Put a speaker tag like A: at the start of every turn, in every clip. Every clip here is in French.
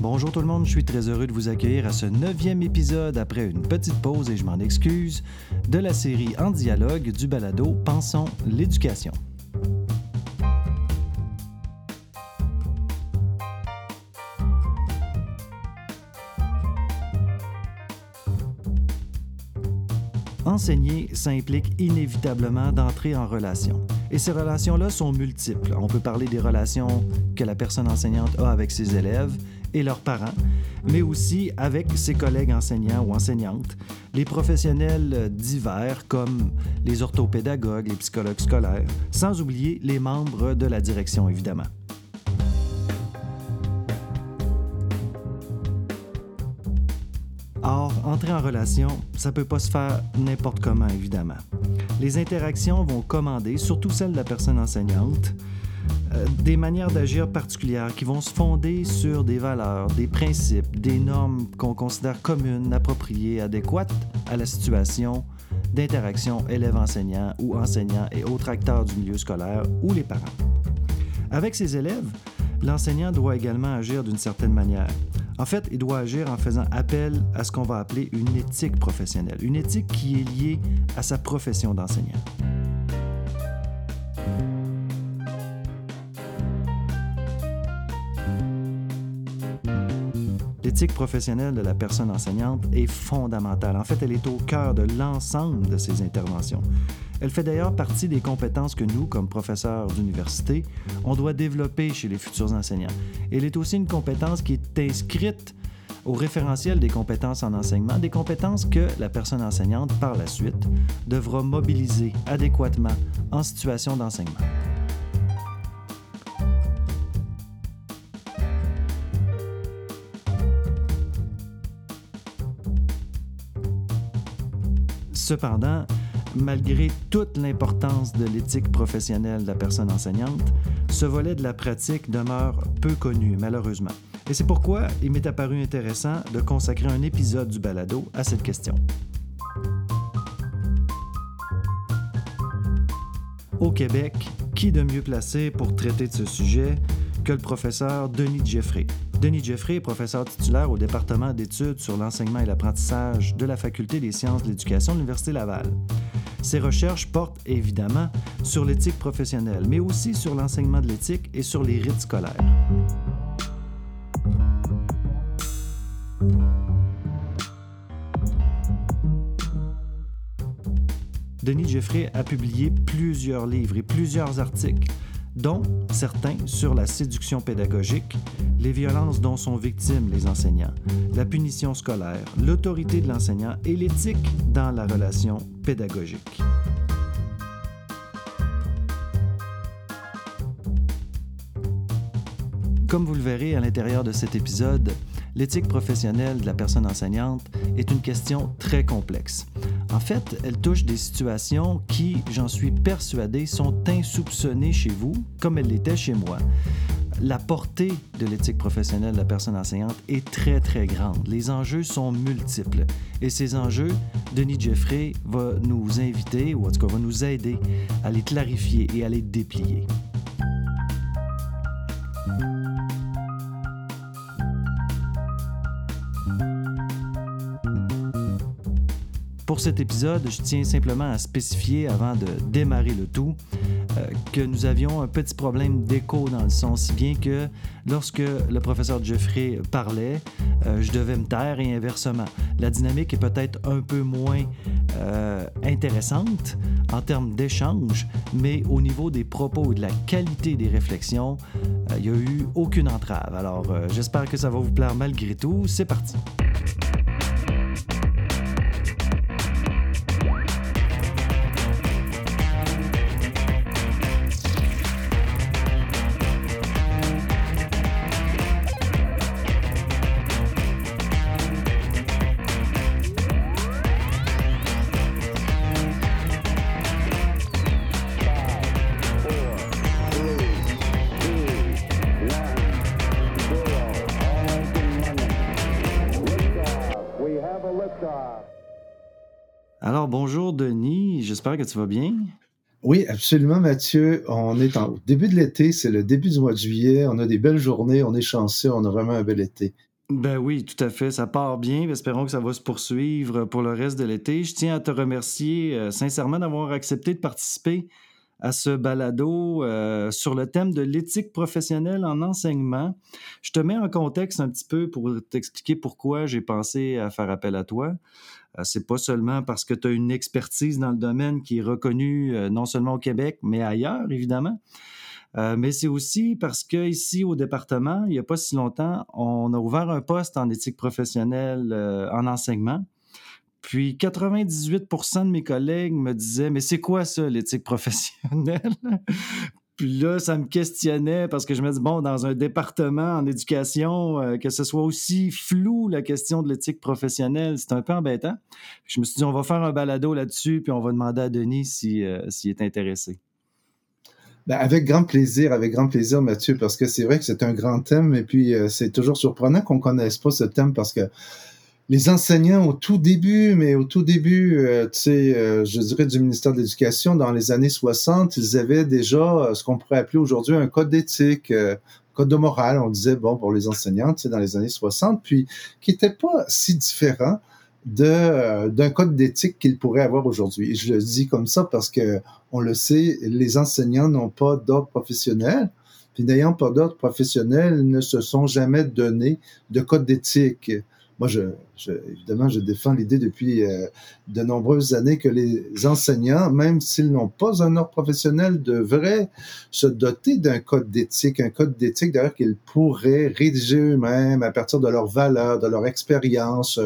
A: Bonjour tout le monde, je suis très heureux de vous accueillir à ce neuvième épisode après une petite pause et je m'en excuse de la série En dialogue du balado Pensons l'éducation. Enseigner, ça implique inévitablement d'entrer en relation. Et ces relations-là sont multiples. On peut parler des relations que la personne enseignante a avec ses élèves et leurs parents, mais aussi avec ses collègues enseignants ou enseignantes, les professionnels divers comme les orthopédagogues, les psychologues scolaires, sans oublier les membres de la direction, évidemment. Or, entrer en relation, ça peut pas se faire n'importe comment, évidemment. Les interactions vont commander, surtout celles de la personne enseignante, des manières d'agir particulières qui vont se fonder sur des valeurs, des principes, des normes qu'on considère communes, appropriées, adéquates à la situation d'interaction élève-enseignant ou enseignant et autres acteurs du milieu scolaire ou les parents. Avec ses élèves, l'enseignant doit également agir d'une certaine manière. En fait, il doit agir en faisant appel à ce qu'on va appeler une éthique professionnelle, une éthique qui est liée à sa profession d'enseignant. L'éthique professionnelle de la personne enseignante est fondamentale. En fait, elle est au cœur de l'ensemble de ses interventions. Elle fait d'ailleurs partie des compétences que nous, comme professeurs d'université, on doit développer chez les futurs enseignants. Elle est aussi une compétence qui est inscrite au référentiel des compétences en enseignement, des compétences que la personne enseignante, par la suite, devra mobiliser adéquatement en situation d'enseignement. Cependant, malgré toute l'importance de l'éthique professionnelle de la personne enseignante, ce volet de la pratique demeure peu connu, malheureusement. Et c'est pourquoi il m'est apparu intéressant de consacrer un épisode du balado à cette question. Au Québec, qui de mieux placé pour traiter de ce sujet que le professeur Denis Jeffrey, Denis Jeffrey est professeur titulaire au département d'études sur l'enseignement et l'apprentissage de la Faculté des sciences de l'éducation de l'Université Laval. Ses recherches portent évidemment sur l'éthique professionnelle, mais aussi sur l'enseignement de l'éthique et sur les rites scolaires. Denis Jeffrey a publié plusieurs livres et plusieurs articles dont certains sur la séduction pédagogique, les violences dont sont victimes les enseignants, la punition scolaire, l'autorité de l'enseignant et l'éthique dans la relation pédagogique. Comme vous le verrez à l'intérieur de cet épisode, l'éthique professionnelle de la personne enseignante est une question très complexe. En fait, elle touche des situations qui, j'en suis persuadé, sont insoupçonnées chez vous, comme elle l'était chez moi. La portée de l'éthique professionnelle de la personne enseignante est très, très grande. Les enjeux sont multiples. Et ces enjeux, Denis Jeffrey va nous inviter, ou en tout cas va nous aider à les clarifier et à les déplier. Pour cet épisode, je tiens simplement à spécifier avant de démarrer le tout euh, que nous avions un petit problème d'écho dans le son, si bien que lorsque le professeur Jeffrey parlait, euh, je devais me taire et inversement. La dynamique est peut-être un peu moins euh, intéressante en termes d'échange, mais au niveau des propos et de la qualité des réflexions, il n'y a eu aucune entrave. Alors, j'espère que ça va vous plaire malgré tout. C'est parti. Alors, bonjour Denis, j'espère que tu vas bien.
B: Oui, absolument, Mathieu. On est au début de l'été, c'est le début du mois de juillet. On a des belles journées, on est chanceux, on a vraiment un bel été.
A: Ben oui, tout à fait. Ça part bien. Espérons que ça va se poursuivre pour le reste de l'été. Je tiens à te remercier euh, sincèrement d'avoir accepté de participer à ce balado euh, sur le thème de l'éthique professionnelle en enseignement. Je te mets en contexte un petit peu pour t'expliquer pourquoi j'ai pensé à faire appel à toi. Euh, c'est pas seulement parce que tu as une expertise dans le domaine qui est reconnue non seulement au Québec, mais ailleurs, évidemment. Euh, mais c'est aussi parce qu'ici, au département, il n'y a pas si longtemps, on a ouvert un poste en éthique professionnelle euh, en enseignement. Puis 98% de mes collègues me disaient Mais c'est quoi ça, l'éthique professionnelle? Puis là, ça me questionnait parce que je me dis Bon, dans un département en éducation, euh, que ce soit aussi flou la question de l'éthique professionnelle, c'est un peu embêtant. je me suis dit On va faire un balado là-dessus, puis on va demander à Denis s'il est intéressé.
B: Ben, avec grand plaisir, avec grand plaisir, Mathieu, parce que c'est vrai que c'est un grand thème et puis euh, c'est toujours surprenant qu'on connaisse pas ce thème parce que les enseignants au tout début, mais au tout début, euh, tu sais, euh, je dirais du ministère de l'Éducation, dans les années 60, ils avaient déjà ce qu'on pourrait appeler aujourd'hui un code d'éthique, code de morale, on disait, bon, pour les enseignants, tu sais, dans les années 60, puis qui n'était pas si différent de d'un code d'éthique qu'il pourrait avoir aujourd'hui. Je le dis comme ça parce que on le sait, les enseignants n'ont pas d'ordre professionnel. Puis n'ayant pas d'ordre professionnel, ne se sont jamais donné de code d'éthique. Moi, je, évidemment, je défends l'idée depuis euh, de nombreuses années que les enseignants, même s'ils n'ont pas un ordre professionnel, devraient se doter d'un code d'éthique, un code d'éthique d'ailleurs qu'ils pourraient rédiger eux-mêmes à partir de leurs valeurs, de leur expérience,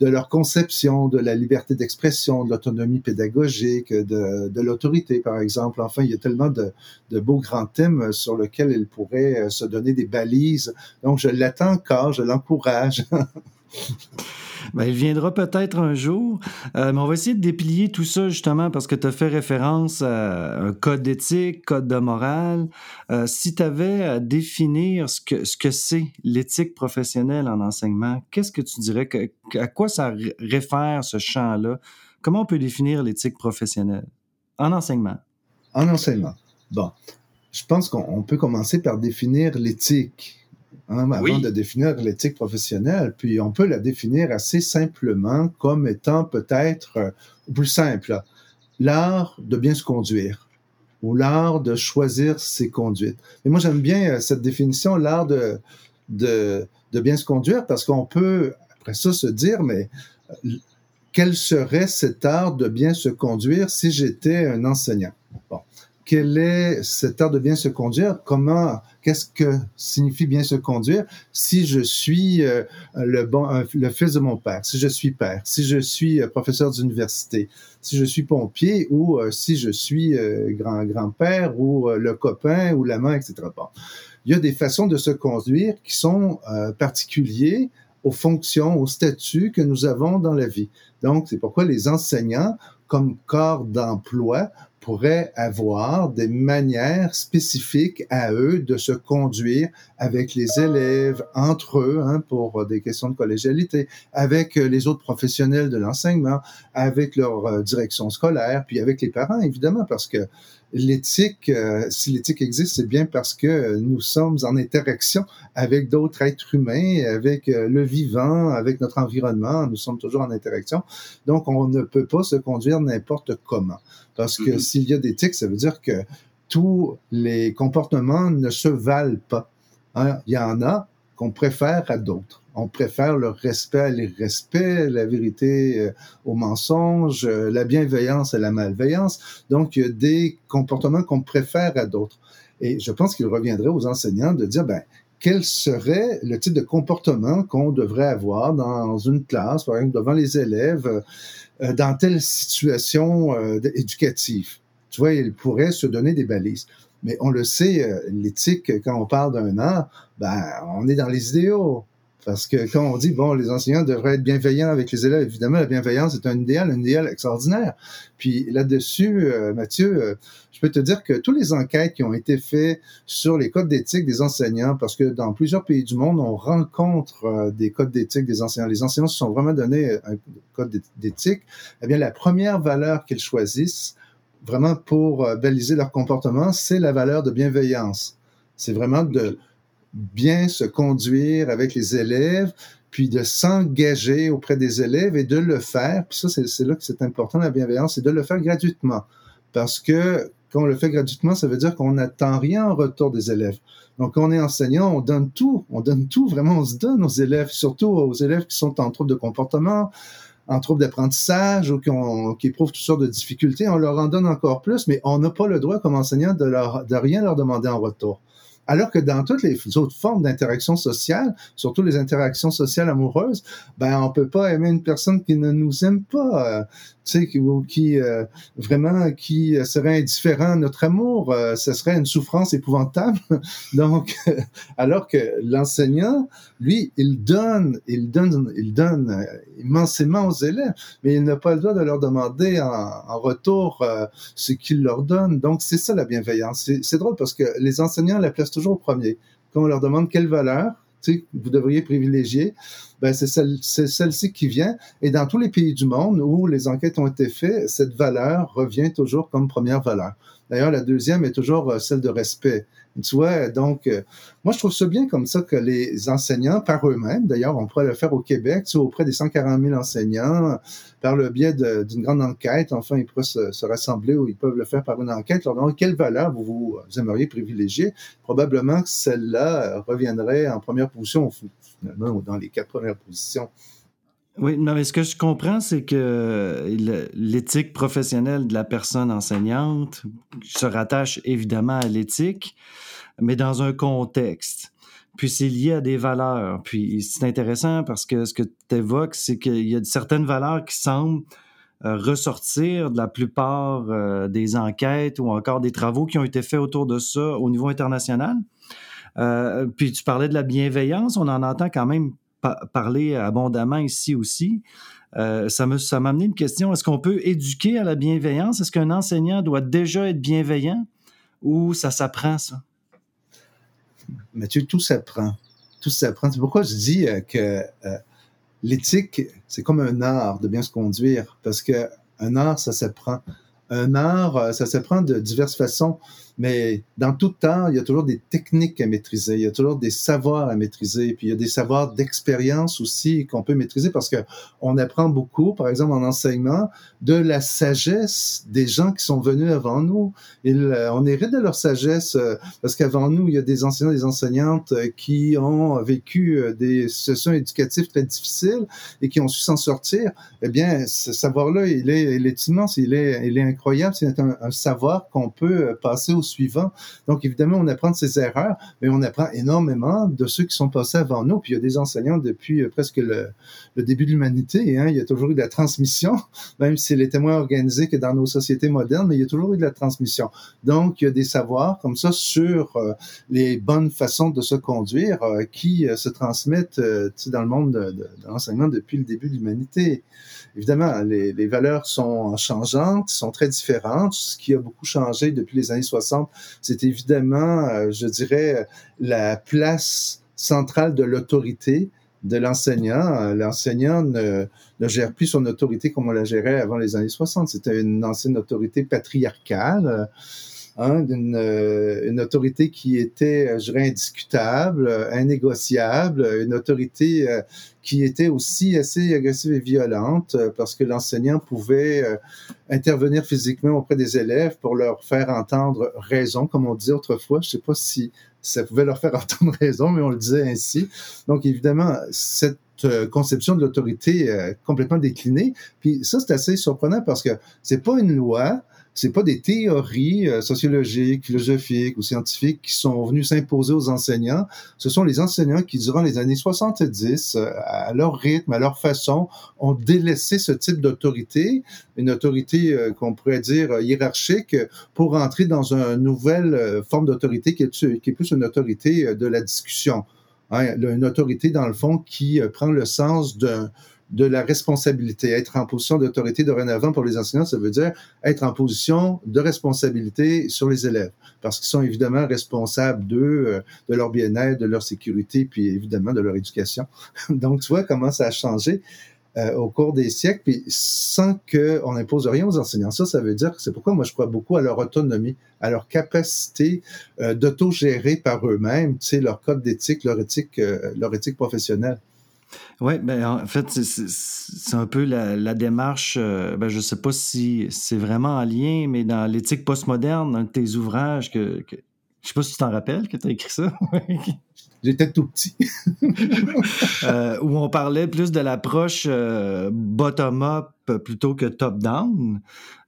B: de leur conception, de la liberté d'expression, de l'autonomie pédagogique, de, de l'autorité, par exemple. Enfin, il y a tellement de, de beaux grands thèmes sur lesquels ils pourraient se donner des balises. Donc, je l'attends encore, je l'encourage.
A: Ben, il viendra peut-être un jour, euh, mais on va essayer de déplier tout ça justement parce que tu as fait référence à un code d'éthique, code de morale. Euh, si tu avais à définir ce que ce que c'est l'éthique professionnelle en enseignement, qu'est-ce que tu dirais à quoi ça réfère ce champ-là? Comment on peut définir l'éthique professionnelle? En enseignement.
B: En enseignement. Bon, je pense qu'on peut commencer par définir l'éthique Hein, avant de définir l'éthique professionnelle. Puis on peut la définir assez simplement comme étant peut-être euh, plus simple, l'art de bien se conduire ou l'art de choisir ses conduites. Mais moi j'aime bien euh, cette définition, l'art de, de, de bien se conduire, parce qu'on peut après ça se dire, mais euh, quel serait cet art de bien se conduire si j'étais un enseignant? Bon quel est cet art de bien se conduire, comment, qu'est-ce que signifie bien se conduire si je suis euh, le bon, le fils de mon père, si je suis père, si je suis euh, professeur d'université, si je suis pompier ou euh, si je suis grand grand-père ou le copain ou l'amant, etc. Bon. Il y a des façons de se conduire qui sont particuliers aux fonctions, aux statuts que nous avons dans la vie. Donc, c'est pourquoi les enseignants, comme corps d'emploi, pourraient avoir des manières spécifiques à eux de se conduire avec les élèves, entre eux, hein, pour des questions de collégialité, avec les autres professionnels de l'enseignement, avec leur euh, direction scolaire, puis avec les parents, évidemment, parce que l'éthique, euh, si l'éthique existe, c'est bien parce que nous sommes en interaction avec d'autres êtres humains, avec euh, le vivant, avec notre environnement. Nous sommes toujours en interaction. Donc, on ne peut pas se conduire n'importe comment. Parce que mm-hmm. s'il y a d'éthique, ça veut dire que tous les comportements ne se valent pas. Hein. Il y en a qu'on préfère à d'autres on préfère le respect à l'irrespect, la vérité euh, au mensonge, euh, la bienveillance à la malveillance. Donc, il y a des comportements qu'on préfère à d'autres. Et je pense qu'il reviendrait aux enseignants de dire, ben, quel serait le type de comportement qu'on devrait avoir dans une classe, par exemple, devant les élèves, euh, dans telle situation éducative? Tu vois, ils pourraient se donner des balises. Mais on le sait, l'éthique, quand on parle d'un art, ben, on est dans les idéaux. Parce que quand on dit, bon, les enseignants devraient être bienveillants avec les élèves, évidemment, la bienveillance est un idéal, un idéal extraordinaire. Puis là-dessus, euh, Mathieu, euh, je peux te dire que toutes les enquêtes qui ont été faites sur les codes d'éthique des enseignants, parce que dans plusieurs pays du monde, on rencontre euh, des codes d'éthique des enseignants. Les enseignants se sont vraiment donné un code d'éthique. Eh bien, la première valeur qu'ils choisissent, vraiment pour baliser leur comportement, c'est la valeur de bienveillance. C'est vraiment de bien se conduire avec les élèves, puis de s'engager auprès des élèves et de le faire. Puis ça, c'est là que c'est important, la bienveillance, c'est de le faire gratuitement. Parce que quand on le fait gratuitement, ça veut dire qu'on n'attend rien en retour des élèves. Donc, quand on est enseignant, on donne tout. On donne tout, vraiment, on se donne aux élèves, surtout aux élèves qui sont en trouble de comportement, en trouble d'apprentissage ou qui, qui, éprouvent toutes sortes de difficultés. On leur en donne encore plus, mais on n'a pas le droit, comme enseignant, de, leur, de rien leur demander en retour. Alors que dans toutes les autres formes d'interaction sociale, surtout les interactions sociales amoureuses, ben on peut pas aimer une personne qui ne nous aime pas. Euh, tu sais, qui, euh, vraiment qui serait indifférent à notre amour, euh, ce serait une souffrance épouvantable. Donc, alors que l'enseignant, lui, il donne, il donne, il donne euh, immensément aux élèves, mais il n'a pas le droit de leur demander en, en retour ce qu'il leur donne. Donc, c'est ça la bienveillance. C'est drôle parce que les enseignants la placent toujours premier. Quand on leur demande quelle valeur, vous devriez privilégier, ben c'est celle-ci qui vient. Et dans tous les pays du monde où les enquêtes ont été faites, cette valeur revient toujours comme première valeur. D'ailleurs, la deuxième est toujours euh, celle de respect. Tu vois, donc, euh, moi, je trouve ça bien comme ça que les enseignants, par eux-mêmes, d'ailleurs, on pourrait le faire au Québec, tu auprès des 140 000 enseignants, par le biais d'une grande enquête, enfin, ils pourraient se, rassembler ou ils peuvent le faire par une enquête, leur demander quelle valeur vous, aimeriez privilégier? Probablement que celle-là reviendrait en première position, finalement, dans les quatre premières positions.
A: Oui, mais ce que je comprends, c'est que l'éthique professionnelle de la personne enseignante se rattache évidemment à l'éthique, mais dans un contexte. Puis c'est lié à des valeurs. Puis c'est intéressant parce que ce que tu évoques, c'est qu'il y a certaines valeurs qui semblent euh, ressortir de la plupart euh, des enquêtes ou encore des travaux qui ont été faits autour de ça au niveau international. Euh, puis tu parlais de la bienveillance, on en entend quand même parler abondamment ici aussi. Euh, ça m'a ça amené une question. Est-ce qu'on peut éduquer à la bienveillance? Est-ce qu'un enseignant doit déjà être bienveillant ou ça s'apprend, ça?
B: Mathieu, tout s'apprend. Tout s'apprend. C'est pourquoi je dis euh, que euh, l'éthique, c'est comme un art de bien se conduire, parce que un art, ça s'apprend. Un art, ça s'apprend de diverses façons. Mais dans tout temps, il y a toujours des techniques à maîtriser, il y a toujours des savoirs à maîtriser, puis il y a des savoirs d'expérience aussi qu'on peut maîtriser parce que on apprend beaucoup, par exemple en enseignement, de la sagesse des gens qui sont venus avant nous. Ils, euh, on hérite de leur sagesse euh, parce qu'avant nous, il y a des enseignants, des enseignantes euh, qui ont vécu des situations éducatives très difficiles et qui ont su s'en sortir. Eh bien, ce savoir-là, il est, il est immense, il est, il est incroyable. C'est un, un savoir qu'on peut passer au suivant. Donc, évidemment, on apprend de ses erreurs, mais on apprend énormément de ceux qui sont passés avant nous. Puis, il y a des enseignants depuis euh, presque le, début de l'humanité. Hein. Il y a toujours eu de la transmission, même si les témoins organisés que dans nos sociétés modernes, mais il y a toujours eu de la transmission. Donc, il y a des savoirs comme ça sur euh, les bonnes façons de se conduire euh, qui se transmettent dans le monde de, l'enseignement depuis le début de l'humanité. Évidemment, les, les, valeurs sont changeantes, sont très différentes. Ce qui a beaucoup changé depuis les années 60, c'est évidemment, euh, je dirais, la place centrale de l'autorité de l'enseignant. Euh, l'enseignant ne, ne, gère plus son autorité comme on la gérait avant les années 60. C'était une ancienne autorité patriarcale. Hein, une, euh, une, autorité qui était, je dirais, indiscutable, innégociable, une autorité qui était aussi assez agressive et violente euh, parce que l'enseignant pouvait euh, intervenir physiquement auprès des élèves pour leur faire entendre raison, comme on disait autrefois. Je ne sais pas si ça pouvait leur faire entendre raison, mais on le disait ainsi. Donc, évidemment, cette euh, conception de l'autorité complètement déclinée. Puis ça, c'est assez surprenant parce que c'est pas une loi, c'est pas des théories euh, sociologiques, philosophiques ou scientifiques qui sont venues s'imposer aux enseignants. Ce sont les enseignants qui, durant les années 70, euh, à leur rythme, à leur façon, ont délaissé ce type d'autorité, une autorité euh, qu'on pourrait dire hiérarchique, pour entrer dans une nouvelle forme d'autorité qui, est plus une autorité de la discussion. Hein, une autorité, dans le fond, qui prend le sens d'un de la responsabilité. Être en position d'autorité dorénavant pour les enseignants, ça veut dire être en position de responsabilité sur les élèves, parce qu'ils sont évidemment responsables d'eux, euh, de leur bien-être, de leur sécurité, puis évidemment de leur éducation. Donc, tu vois comment ça a changé. euh, au cours des siècles, puis sans qu'on impose rien aux enseignants. Ça, ça veut dire que c'est pourquoi moi je crois beaucoup à leur autonomie, à leur capacité euh, d'autogérer par eux-mêmes, tu sais, leur code d'éthique, leur éthique, euh, leur éthique professionnelle.
A: Oui, ben en fait, c'est un peu la, démarche, ben, je ne sais pas si c'est vraiment en lien, mais dans l'éthique postmoderne, un de tes ouvrages que, que je sais pas si tu t'en rappelles que tu as écrit ça.
B: J'étais tout petit.
A: Euh, où on parlait plus de l'approche euh, bottom-up plutôt que top-down.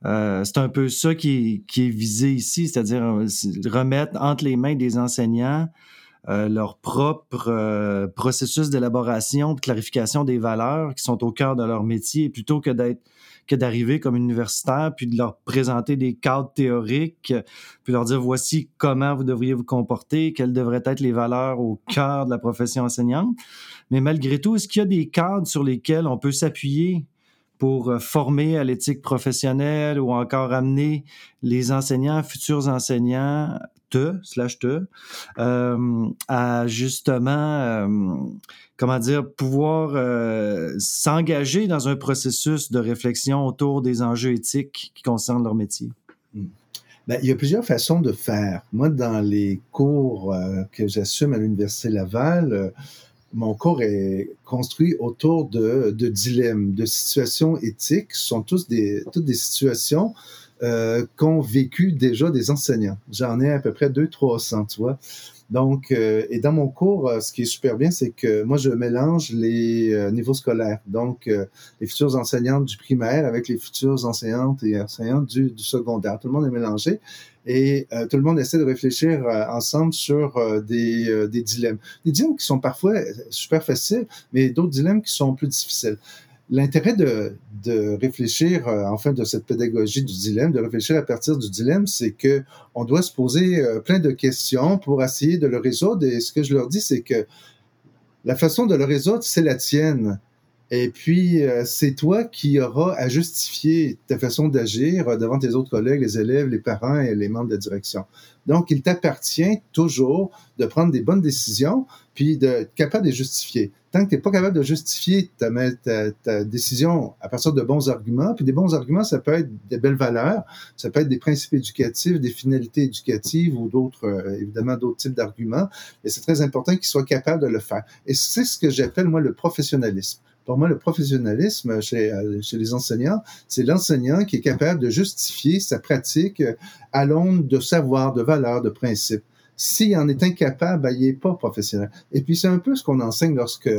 A: Euh, c'est un peu ça qui, qui est visé ici, c'est-à-dire remettre entre les mains des enseignants leur propre processus d'élaboration, de clarification des valeurs qui sont au cœur de leur métier, plutôt que d'être que d'arriver comme universitaire, puis de leur présenter des cadres théoriques, puis leur dire voici comment vous devriez vous comporter, quelles devraient être les valeurs au cœur de la profession enseignante. Mais malgré tout, est-ce qu'il y a des cadres sur lesquels on peut s'appuyer pour euh, former à l'éthique professionnelle ou encore amener les enseignants, futurs enseignants, te, slash te, euh, à justement, euh, comment dire, pouvoir s'engager dans un processus de réflexion autour des enjeux éthiques qui concernent leur métier?
B: Hmm. Ben, il y a plusieurs façons de faire. Moi, dans les cours que j'assume à l'Université Laval, mon cours est construit autour de, dilemmes, de situations éthiques. Ce sont des, toutes des situations euh, qu'ont vécu déjà des enseignants. J'en ai à peu près 200-300, tu vois. Donc, euh, et dans mon cours, euh, ce qui est super bien, c'est que moi, je mélange les euh, niveaux scolaires. Donc, les futures enseignantes du primaire avec les futures enseignantes et enseignantes du, du secondaire. Tout le monde est mélangé et tout le monde essaie de réfléchir ensemble sur des, des dilemmes. Des dilemmes qui sont parfois super faciles, mais d'autres dilemmes qui sont plus difficiles. L'intérêt de, de réfléchir, euh, enfin, de cette pédagogie du dilemme, de réfléchir à partir du dilemme, c'est que on doit se poser euh, plein de questions pour essayer de le résoudre. Et ce que je leur dis, c'est que la façon de le résoudre, c'est la tienne. Et puis, euh, c'est toi qui auras à justifier ta façon d'agir devant tes autres collègues, les élèves, les parents et les membres de la direction. Donc, il t'appartient toujours de prendre des bonnes décisions, puis d'être capable de justifier. Tant que tu n'es pas capable de justifier ta, ta, décision à partir de bons arguments, puis des bons arguments, ça peut être des belles valeurs, ça peut être des principes éducatifs, des finalités éducatives ou d'autres, euh, évidemment, d'autres types d'arguments. Et c'est très important qu'ils soient capables de le faire. Et c'est ce que j'appelle, moi, le professionnalisme. Pour moi, le professionnalisme chez, euh, chez les enseignants, c'est l'enseignant qui est capable de justifier sa pratique à l'onde de savoir, de valeurs, de principes. S'il en est incapable, ben, il n'est pas professionnel. Et puis, c'est un peu ce qu'on enseigne lorsque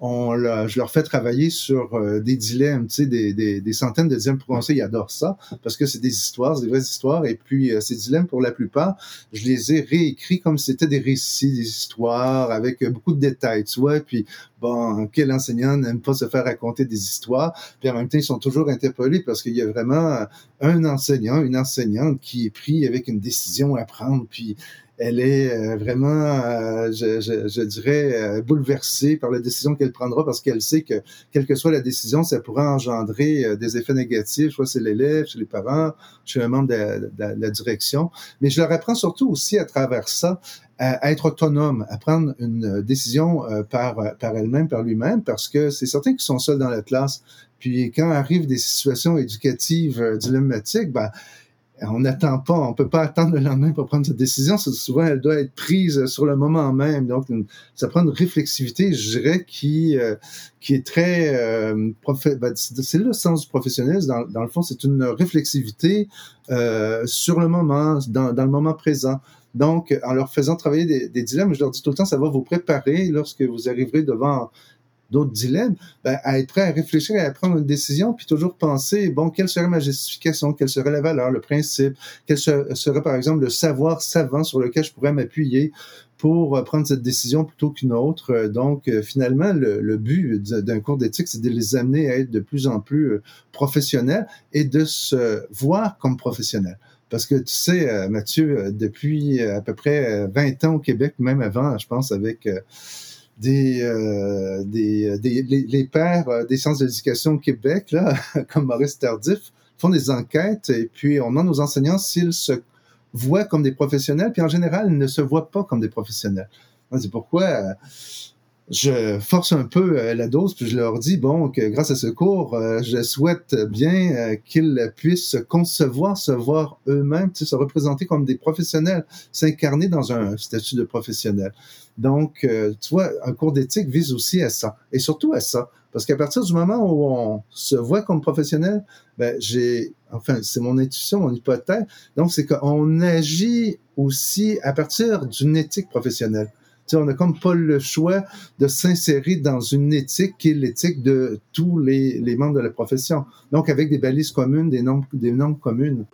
B: on je leur fais travailler sur euh, des dilemmes, tu sais, des, des, des, centaines de dilemmes conseiller. Ils adorent ça parce que c'est des histoires, des vraies histoires. Et puis, euh, ces dilemmes, pour la plupart, je les ai réécrits comme c'était des récits, des histoires avec euh, beaucoup de détails, tu vois. Puis, bon, quel enseignant n'aime pas se faire raconter des histoires? Puis en même temps, ils sont toujours interpellés parce qu'il y a vraiment un enseignant, une enseignante qui est pris avec une décision à prendre. Puis, elle est euh, vraiment, euh, je, je, je, dirais, euh, bouleversée par la décision qu'elle prendra parce qu'elle sait que, quelle que soit la décision, ça pourra engendrer des effets négatifs, soit c'est l'élève, chez les parents, chez un membre de, la direction. Mais je leur apprends surtout aussi à travers ça à, être autonome, à prendre une décision par, par elle-même, par lui-même, parce que c'est certains qui sont seuls dans la classe. Puis quand arrivent des situations éducatives dilemmatiques, ben, on n'attend pas, on peut pas attendre le lendemain pour prendre cette décision. Souvent, elle doit être prise sur le moment même. Donc, ça prend une réflexivité, je dirais, qui euh, qui est très euh, ben, c'est le sens du professionnalisme. Dans, le fond, c'est une réflexivité euh, sur le moment, dans, dans, le moment présent. Donc, en leur faisant travailler des, des dilemmes, je leur dis tout le temps, ça va vous préparer lorsque vous arriverez devant d'autres dilemmes, ben, à être prêt à réfléchir et à prendre une décision, puis toujours penser, bon, quelle serait ma justification, quelle serait la valeur, le principe, quel serait, par exemple le savoir savant sur lequel je pourrais m'appuyer pour euh, prendre cette décision plutôt qu'une autre. Euh, donc, euh, finalement, le, but d'un cours d'éthique, c'est de les amener à être de plus en plus professionnels et de se voir comme professionnels. Parce que tu sais, Mathieu, depuis à peu près 20 ans au Québec, même avant, je pense, avec des, euh, des, des les, les, pères euh, des sciences de l'éducation au Québec, là, comme Maurice Tardif, font des enquêtes et puis on demande aux enseignants s'ils se voient comme des professionnels, puis en général, ils ne se voient pas comme des professionnels. C'est pourquoi je force un peu la dose, puis je leur dis, bon, que grâce à ce cours, je souhaite bien qu'ils puissent se concevoir, se voir eux-mêmes, se représenter comme des professionnels, s'incarner dans un statut de professionnel. Donc, tu vois, un cours d'éthique vise aussi à ça, et surtout à ça. Parce qu'à partir du moment où on se voit comme professionnel, ben, j'ai, enfin, c'est mon intuition, mon hypothèse. Donc, c'est qu'on agit aussi à partir d'une éthique professionnelle. On n'a comme pas le choix de s'insérer dans une éthique qui est l'éthique de tous les, membres de la profession. Donc, avec des balises communes, des des normes communes.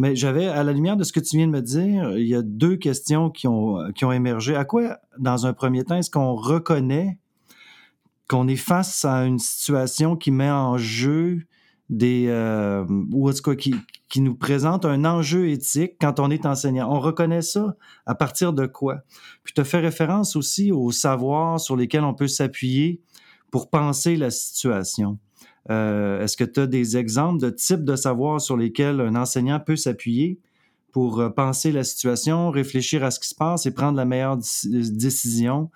A: Mais j'avais, à la lumière de ce que tu viens de me dire, il y a deux questions qui ont, qui ont émergé. À quoi, dans un premier temps, est-ce qu'on reconnaît qu'on est face à une situation qui met en jeu des. Euh, ou en tout cas, qui, qui nous présente un enjeu éthique quand on est enseignant? On reconnaît ça à partir de quoi? Puis tu as fait référence aussi aux savoirs sur lesquels on peut s'appuyer pour penser la situation. Euh, est-ce que tu as des exemples de types de savoirs sur lesquels un enseignant peut s'appuyer pour euh, penser la situation, réfléchir à ce qui se passe et prendre la meilleure décision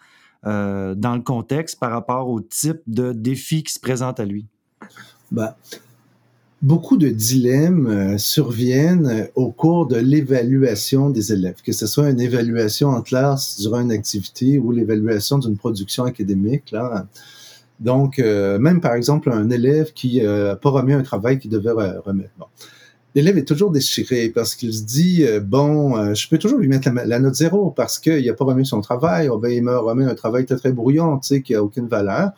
A: euh, dans le contexte par rapport au type de défi qui se présente à lui?
B: Ben, beaucoup de dilemmes surviennent au cours de l'évaluation des élèves, que ce soit une évaluation en classe durant une activité ou l'évaluation d'une production académique. Donc, euh, même par exemple, un élève qui n'a euh, pas remis un travail qu'il devait remettre. L'élève est toujours déchiré parce qu'il se dit euh, bon, je peux toujours lui mettre la, note zéro parce qu'il n'a pas remis son travail. Oh, ben, il me remet un travail très très brouillon, tu sais, qui a aucune valeur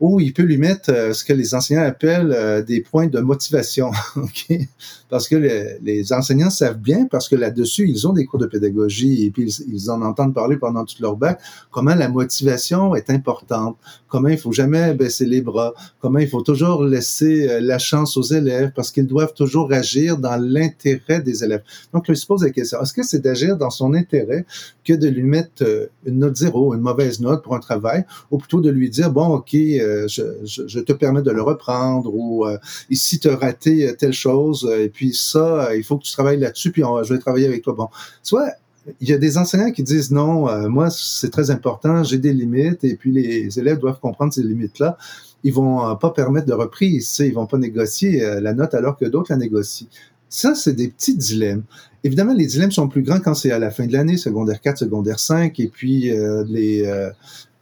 B: ou il peut lui mettre euh, ce que les enseignants appellent euh, des points de motivation. Parce que les, enseignants savent bien, parce que là-dessus, ils ont des cours de pédagogie et puis ils, en entendent parler pendant toute leur bac, comment la motivation est importante, comment il faut jamais baisser les bras, comment il faut toujours laisser euh, la chance aux élèves parce qu'ils doivent toujours agir dans l'intérêt des élèves. Donc, je se pose la question, est-ce que c'est d'agir dans son intérêt que de lui mettre une note zéro, une mauvaise note pour un travail, ou plutôt de lui dire, bon, OK, euh, je, te permets de le reprendre ou euh, ici tu as raté euh, telle chose et puis ça, il faut que tu travailles là-dessus puis je vais travailler avec toi. Bon, soit il y a des enseignants qui disent non, moi c'est très important, j'ai des limites et puis les élèves doivent comprendre ces limites-là. Ils vont pas permettre de reprise, tu sais, ils vont pas négocier la note alors que d'autres la négocient. Ça, c'est des petits dilemmes. Évidemment, les dilemmes sont plus grands quand c'est à la fin de l'année, secondaire 4, secondaire 5, et puis les,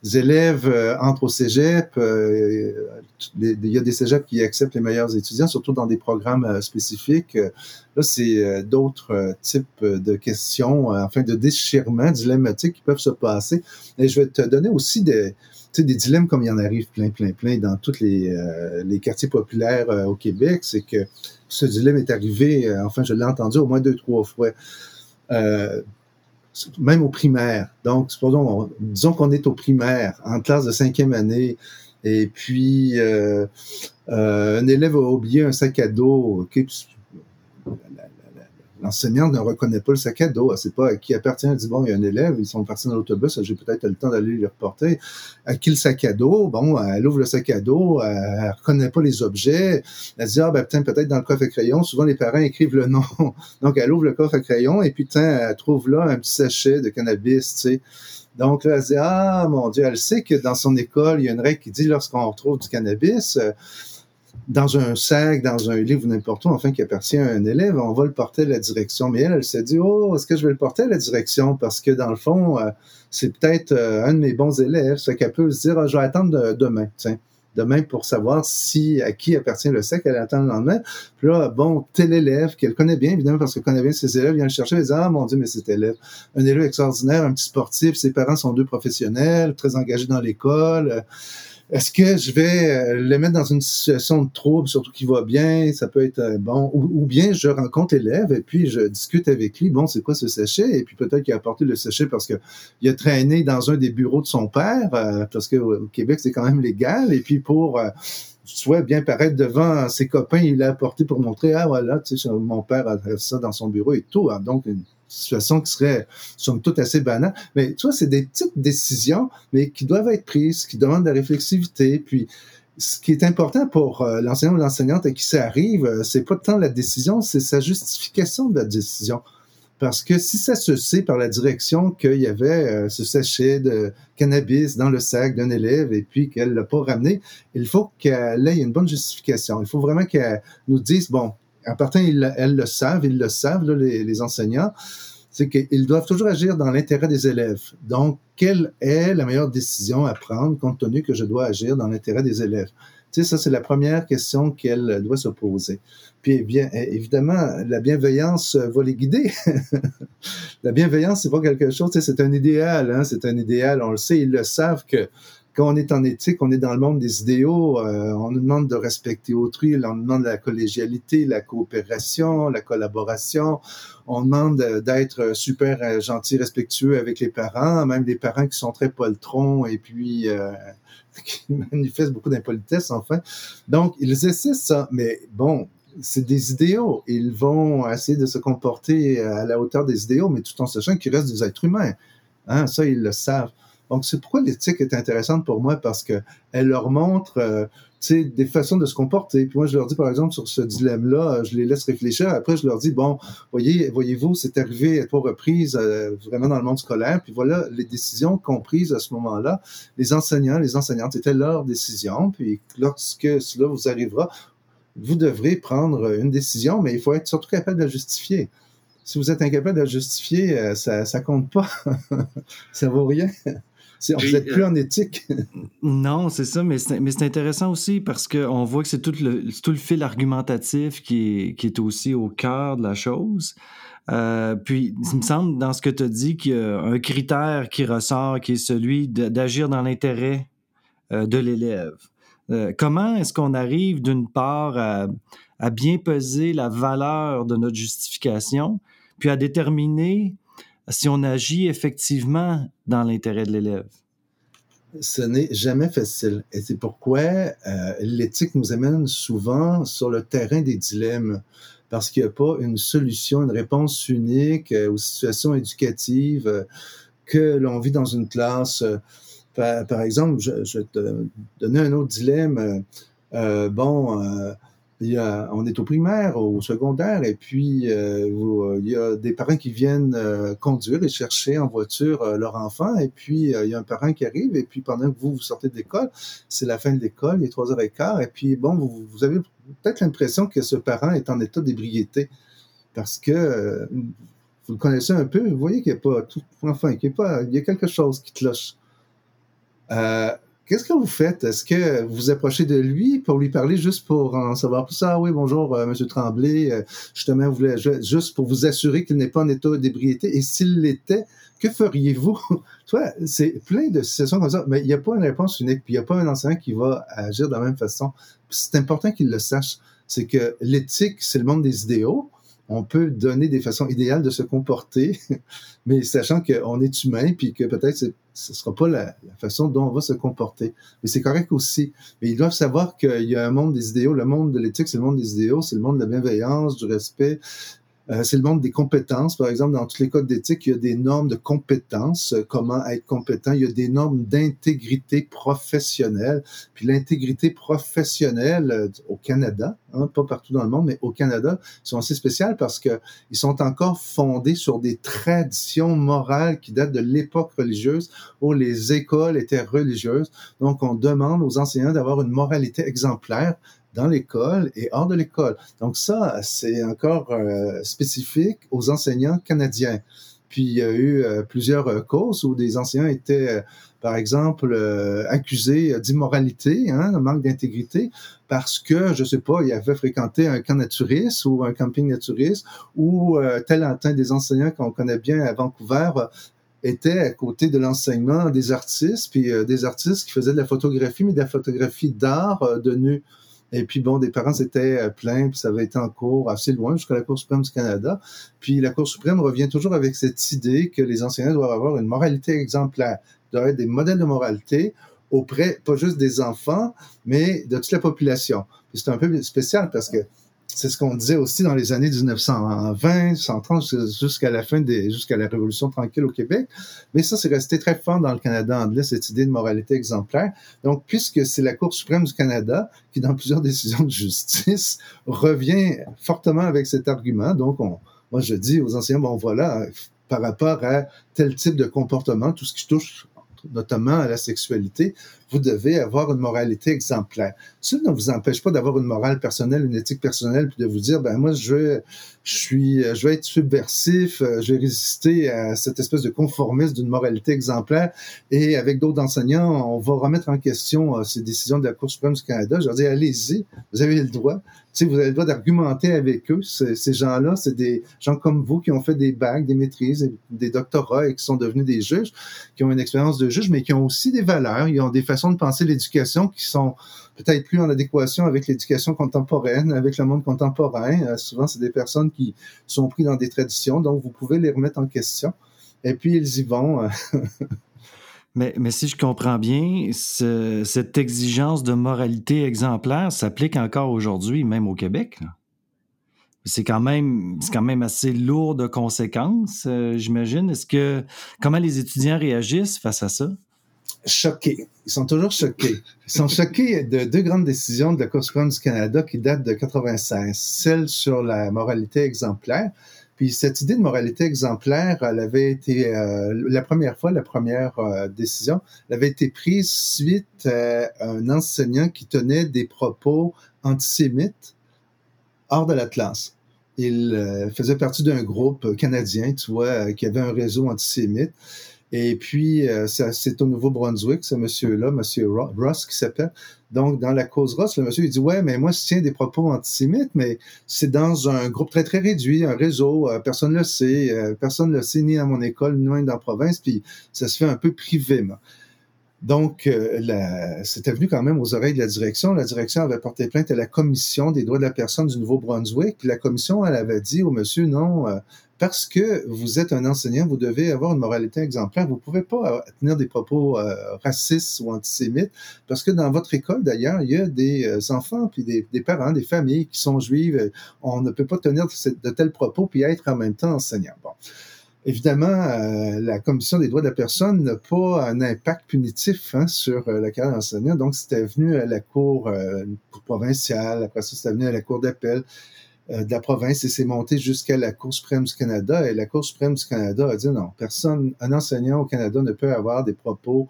B: élèves euh, entrent au cégep. Euh, il y a des cégeps qui acceptent les meilleurs étudiants, surtout dans des programmes euh, spécifiques. Là, c'est d'autres types de questions, enfin de déchirements dilématiques qui peuvent se passer. Et je vais te donner aussi des, des dilemmes comme il y en arrive plein, plein, plein dans tous les, les quartiers populaires au Québec. C'est que ce dilemme est arrivé, enfin, je l'ai entendu au moins deux, trois fois. Même au primaire. Donc, disons qu'on est au primaire, en classe de cinquième année, et puis euh, euh, un élève a oublié un sac à dos. L'enseignante ne reconnaît pas le sac à dos. Elle sait pas à qui appartient. Elle dit, bon, il y a un élève, ils sont partis dans l'autobus, j'ai peut-être le temps d'aller les reporter. À qui le sac à dos? Bon, elle ouvre le sac à dos, elle, reconnaît pas les objets. Elle dit, ah, ben, peut-être dans le coffre à crayon. Souvent, les parents écrivent le nom. Donc, elle ouvre le coffre à crayon et puis, elle trouve là un petit sachet de cannabis, tu sais. Donc là, elle dit, ah mon Dieu, elle sait que dans son école, il y a une règle qui dit lorsqu'on retrouve du cannabis dans un sac, dans un livre, n'importe où, enfin, qui appartient à un élève, on va le porter à la direction. Mais elle, elle s'est dit, oh, est-ce que je vais le porter à la direction? Parce que dans le fond, euh, c'est peut-être euh, un de mes bons élèves. Ça qu'elle peut se dire, ah, je vais attendre demain. Tiens demain pour savoir si à qui appartient le sac, elle attend le lendemain. Puis là, bon, tel élève qu'elle connaît bien, évidemment, parce qu'elle connaît bien ses élèves, vient le chercher, elle dit Ah mon Dieu, mais cet élève, un élève extraordinaire, un petit sportif, ses parents sont deux professionnels, très engagés dans l'école. Est-ce que je vais euh, le mettre dans une situation de trouble, surtout qu'il va bien, ça peut être euh, bon, ou, bien je rencontre l'élève et puis je discute avec lui, bon, c'est quoi ce sachet? Et puis peut-être qu'il a apporté le sachet parce que il a traîné dans un des bureaux de son père, euh, parce qu'au Québec, c'est quand même légal, et puis pour soit bien paraître devant ses copains, il l'a apporté pour montrer, ah voilà, tu sais, mon père a ça dans son bureau et tout. Hein. donc, situation qui serait, somme toute, assez banale. Mais tu vois, c'est des petites décisions, mais qui doivent être prises, qui demandent de la réflexivité. Puis, ce qui est important pour euh, l'enseignant ou l'enseignante à qui ça arrive, euh, c'est pas tant la décision, c'est sa justification de la décision. Parce que si ça se sait par la direction qu'il y avait euh, ce sachet de cannabis dans le sac d'un élève et puis qu'elle l'a pas ramené, il faut qu'elle ait une bonne justification. Il faut vraiment qu'elle nous dise, bon, en partant, ils, elles le savent, ils le savent, les, enseignants, c'est qu'ils doivent toujours agir dans l'intérêt des élèves. Donc, quelle est la meilleure décision à prendre compte tenu que je dois agir dans l'intérêt des élèves? Tu sais, ça, c'est la première question qu'elle doit se poser. Puis, bien, évidemment, la bienveillance va les guider. la bienveillance, c'est pas quelque chose, tu sais, c'est un idéal, hein, c'est un idéal, on le sait, ils le savent que quand on est en éthique, on est dans le monde des idéaux, euh, on nous demande de respecter autrui, on nous demande la collégialité, la coopération, la collaboration, on demande d'être super euh, gentil, respectueux avec les parents, même des parents qui sont très poltrons et puis euh, qui manifestent beaucoup d'impolitesse, enfin. Donc, ils essaient ça, mais bon, c'est des idéaux. Ils vont essayer de se comporter à la hauteur des idéaux, mais tout en sachant qu'ils restent des êtres humains. Hein, ça, ils le savent. Donc, c'est pourquoi l'éthique est intéressante pour moi parce que elle leur montre, euh, des façons de se comporter. Puis moi, je leur dis, par exemple, sur ce dilemme-là, euh, je les laisse réfléchir. Après, je leur dis, bon, voyez, voyez-vous, c'est arrivé à trois reprises euh, vraiment dans le monde scolaire. Puis voilà les décisions qu'on prises à ce moment-là. Les enseignants, les enseignantes, c'était leur décision. Puis lorsque cela vous arrivera, vous devrez prendre une décision, mais il faut être surtout capable de la justifier si vous êtes incapable de la justifier, ça, ça compte pas. ça vaut rien on vous n'êtes plus en éthique.
A: non, c'est ça, mais c'est intéressant aussi parce qu'on voit que c'est tout le, tout le fil argumentatif qui est, qui est aussi au cœur de la chose. Euh, puis, il me semble, dans ce que tu as dit, qu'il y a un critère qui ressort, qui est celui d'agir dans l'intérêt euh, de l'élève. Euh, comment est-ce qu'on arrive, d'une part, à, à, bien peser la valeur de notre justification, puis à déterminer si on agit effectivement dans l'intérêt de l'élève?
B: Ce n'est jamais facile. Et c'est pourquoi euh, l'éthique nous amène souvent sur le terrain des dilemmes, parce qu'il n'y a pas une solution, une réponse unique euh, aux situations éducatives euh, que l'on vit dans une classe. Par, exemple, je, je, te donner un autre dilemme. bon, on est au primaire, au secondaire, et puis euh, euh, il y a des parents qui viennent euh, conduire et chercher en voiture leur enfant, et puis il y a un parent qui arrive, et puis pendant que vous, vous sortez de l'école, c'est la fin de l'école, il est trois heures et quart, et puis bon, vous, avez peut-être l'impression que ce parent est en état d'ébriété, parce que vous le connaissez un peu, vous voyez qu'il n'y a pas tout, enfin, qu'il y a pas, il y a quelque chose qui cloche. Qu'est-ce que vous faites? Est-ce que vous vous approchez de lui pour lui parler juste pour en savoir plus? Ah oui, bonjour, euh, Monsieur Tremblay. Euh, justement, vous voulez, juste pour vous assurer qu'il n'est pas en état d'ébriété. Et s'il l'était, que feriez-vous? Toi, c'est plein de situations comme ça, mais il n'y a pas une réponse unique, puis il n'y a pas un enseignant qui va agir de la même façon. C'est important qu'il le sache. C'est que l'éthique, c'est le monde des idéaux, on peut donner des façons idéales de se comporter, mais sachant qu'on est humain, puis que peut-être ce ne sera pas la, façon dont on va se comporter. Mais c'est correct aussi. Mais ils doivent savoir qu'il y a un monde des idéaux. Le monde de l'éthique, c'est le monde des idéaux, c'est le monde de la bienveillance, du respect, euh, c'est le monde des compétences. Par exemple, dans tous les codes d'éthique, il y a des normes de compétences, euh, comment être compétent. Il y a des normes d'intégrité professionnelle. Puis l'intégrité professionnelle euh, au Canada, hein, pas partout dans le monde, mais au Canada, sont assez spéciales parce que ils sont encore fondés sur des traditions morales qui datent de l'époque religieuse où les écoles étaient religieuses. Donc, on demande aux enseignants d'avoir une moralité exemplaire dans l'école et hors de l'école. Donc ça, c'est encore euh, spécifique aux enseignants canadiens. Puis il y a eu euh, plusieurs euh, causes où des enseignants étaient, par exemple, accusés d'immoralité, hein, de manque d'intégrité, parce que, je sais pas, ils avaient fréquenté un camp naturiste ou un camping naturiste, ou tel un des enseignants qu'on connaît bien à Vancouver était à côté de l'enseignement des artistes, puis des artistes qui faisaient de la photographie, mais de la photographie d'art de nu. Et puis, bon, des parents étaient euh, pleins, puis ça avait été en cours assez loin jusqu'à la Cour suprême du Canada. Puis la Cour suprême revient toujours avec cette idée que les enseignants doivent avoir une moralité exemplaire, doivent être des modèles de moralité auprès, pas juste des enfants, mais de toute la population. C'est un peu spécial parce que c'est ce qu'on disait aussi dans les années 1920, 130, jusqu'à la fin des, jusqu'à la Révolution tranquille au Québec. Mais ça, c'est resté très fort dans le Canada anglais, cette idée de moralité exemplaire. Donc, puisque c'est la Cour suprême du Canada qui, dans plusieurs décisions de justice, revient fortement avec cet argument, donc on, moi, je dis aux enseignants, bon, voilà, par rapport à tel type de comportement, tout ce qui touche notamment à la sexualité, vous devez avoir une moralité exemplaire. Cela ne vous empêche pas d'avoir une morale personnelle, une éthique personnelle, puis de vous dire, ben moi, je vais, je suis, je vais être subversif, euh, je vais résister à cette espèce de conformisme d'une moralité exemplaire. Et avec d'autres enseignants, on va remettre en question euh, ces décisions de la Cour suprême du Canada. Je leur dis, allez-y, vous avez le droit. Tu vous avez le droit d'argumenter avec eux. Ces gens-là, c'est des gens comme vous qui ont fait des bacs, des maîtrises, des doctorats et qui sont devenus des juges, qui ont une expérience de juge, mais qui ont aussi des valeurs, ils ont des façons de penser l'éducation qui sont peut-être plus en adéquation avec l'éducation contemporaine, avec le monde contemporain. Euh, souvent, c'est des personnes qui sont prises dans des traditions, donc vous pouvez les remettre en question. Et puis, ils y vont. Euh.
A: mais, mais, si je comprends bien, cette exigence de moralité exemplaire s'applique encore aujourd'hui, même au Québec. C'est quand même, c'est quand même assez lourd de conséquences, euh, j'imagine. Est-ce que comment les étudiants réagissent face à ça?
B: Choqués. Ils sont toujours choqués. Ils sont choqués de deux grandes décisions de la Cour suprême du Canada qui datent de 96. Celle sur la moralité exemplaire. Puis cette idée de moralité exemplaire, elle avait été euh, la première fois, la première euh, décision, elle avait été prise suite à un enseignant qui tenait des propos antisémites hors de la classe. Il euh, faisait partie d'un groupe canadien, tu vois, qui avait un réseau antisémite. Et puis, euh, c'est au Nouveau-Brunswick, ce monsieur-là, monsieur Ross qui s'appelle. Donc, dans la cause Ross, le monsieur, il dit, ouais, mais moi, je tiens des propos antisémites, mais c'est dans un groupe très, très réduit, un réseau, euh, personne ne le sait, euh, personne ne le sait, ni à mon école, ni dans la province, puis ça se fait un peu privé. Donc, c'était venu quand même aux oreilles de la direction. La direction avait porté plainte à la commission des droits de la personne du Nouveau-Brunswick. Puis la commission, elle avait dit au monsieur, non, parce que vous êtes un enseignant, vous devez avoir une moralité exemplaire. Vous ne pouvez pas euh, tenir des propos euh, racistes ou antisémites, parce que dans votre école, d'ailleurs, il y a des euh, enfants, puis des, parents, des familles qui sont juives. On ne peut pas tenir de, tels propos, puis être en même temps enseignant. Bon. Évidemment, la Commission des droits de la personne n'a pas un impact punitif hein, sur la carrière d'enseignant, donc c'était venu à la Cour provinciale, après ça c'était venu à la Cour d'appel. Euh, de la province et c'est monté jusqu'à la Cour suprême du Canada. Et la Cour suprême du Canada a dit non, personne, un enseignant au Canada ne peut avoir des propos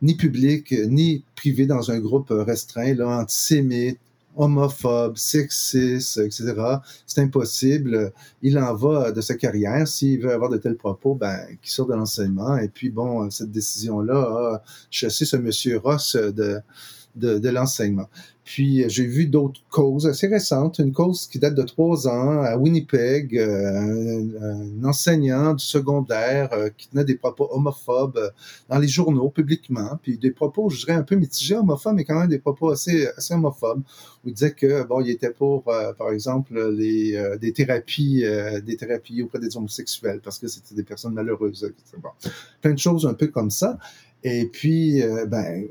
B: ni publics ni privés dans un groupe restreint, là, antisémite, homophobe, sexiste, etc. C'est impossible. Il en va de sa carrière. S'il veut avoir de tels propos, ben, qu'il sorte de l'enseignement. Et puis, bon, cette décision-là a chassé ce monsieur Ross de, de, l'enseignement. Puis j'ai vu d'autres causes assez récentes, une cause qui date de trois ans à Winnipeg, euh, un, enseignant du secondaire euh, qui tenait des propos homophobes euh, dans les journaux publiquement, puis des propos, je dirais un peu mitigés homophobes, mais quand même des propos assez assez homophobes. Où il disait que bon, il était pour, par exemple, les des thérapies, des thérapies auprès des homosexuels parce que c'était des personnes malheureuses. Bon. Plein de choses un peu comme ça. Et puis, ben,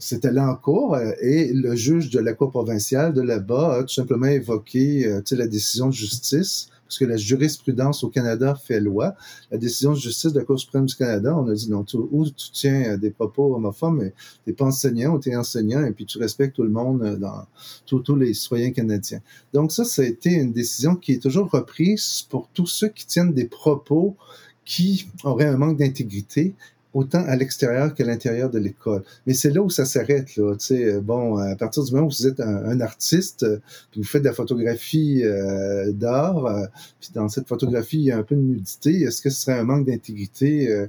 B: c'était là en cours euh, et le juge de la Cour provinciale de là-bas a tout simplement évoqué euh, la décision de justice, parce que la jurisprudence au Canada fait loi. La décision de justice de la Cour suprême du Canada, on a dit non, tu, ou tu tiens euh, des propos homophobes, mais t'es pas enseignant ou t'es enseignant et puis tu respectes tout le monde dans tous les citoyens canadiens. Donc ça, ça a été une décision qui est toujours reprise pour tous ceux qui tiennent des propos qui auraient un manque d'intégrité autant à l'extérieur qu'à l'intérieur de l'école. Mais c'est là où ça s'arrête, là. Tu sais, euh, bon, à partir du moment où vous êtes un, artiste, euh, puis vous faites de la photographie euh, d'art, puis dans cette photographie, il y a un peu de nudité, est-ce que ce serait un manque d'intégrité?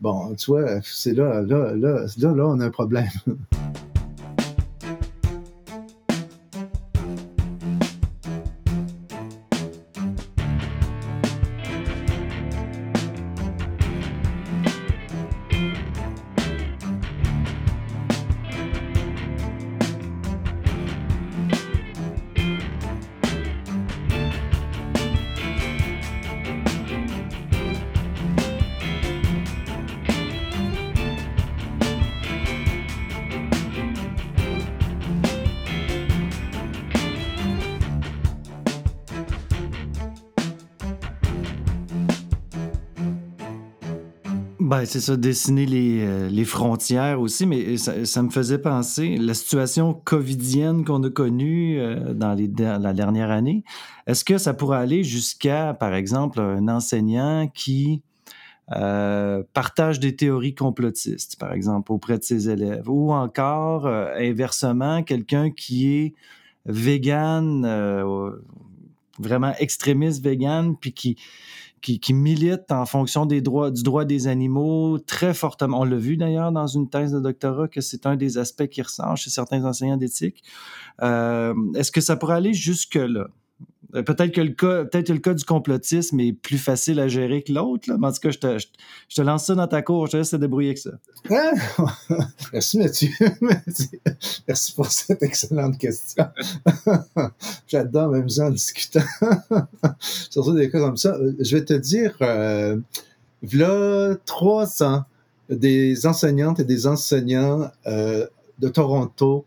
B: bon, tu vois, c'est là, là, là, là, là, on a un problème.
A: C'est ça, dessiner les, euh, frontières aussi, mais ça, ça, me faisait penser, la situation covidienne qu'on a connue euh, dans les, la dernière année, est-ce que ça pourrait aller jusqu'à, par exemple, un enseignant qui euh, partage des théories complotistes, par exemple, auprès de ses élèves, ou encore, inversement, quelqu'un qui est vegan, vraiment extrémiste vegan, puis qui qui, qui militent en fonction des droits, du droit des animaux très fortement. On l'a vu d'ailleurs dans une thèse de doctorat que c'est un des aspects qui ressort chez certains enseignants d'éthique. Euh, Est-ce que ça pourrait aller jusque-là? Euh, peut-être que le cas, peut-être le cas du complotisme est plus facile à gérer que l'autre, mais en tout cas, je te, lance ça dans ta cour, je te laisse te débrouiller avec ça.
B: Ah! Merci Mathieu. Merci pour cette excellente question. J'adore m'amuser en discutant. Surtout des cas comme ça. Je vais te dire, euh, voilà trois ans, des enseignantes et des enseignants euh, de Toronto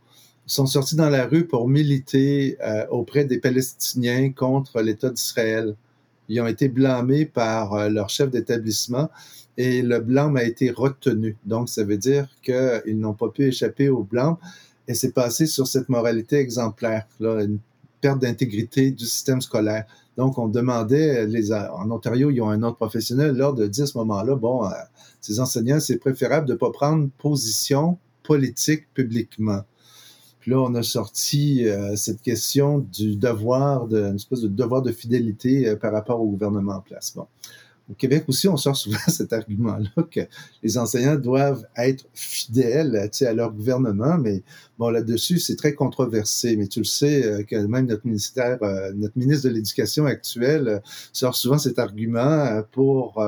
B: sont sortis dans la rue pour militer euh, auprès des Palestiniens contre l'État d'Israël. Ils ont été blâmés par euh, leur chef d'établissement et le blâme a été retenu. Donc, ça veut dire qu'ils n'ont pas pu échapper au blâme et c'est passé sur cette moralité exemplaire, une perte d'intégrité du système scolaire. Donc, on demandait, les, en Ontario, ils ont un autre professionnel, lors de dire à ce moment-là, bon, euh, ces enseignants, c'est préférable de ne pas prendre position politique publiquement. Puis là, on a sorti euh, cette question du devoir, de, une espèce de devoir de fidélité euh, par rapport au gouvernement en place. Bon. Au Québec aussi, on sort souvent cet argument-là que les enseignants doivent être fidèles à leur gouvernement, mais bon, là-dessus, c'est très controversé. Mais tu le sais euh, que même notre ministère, euh, notre ministre de l'Éducation actuel euh, sort souvent cet argument pour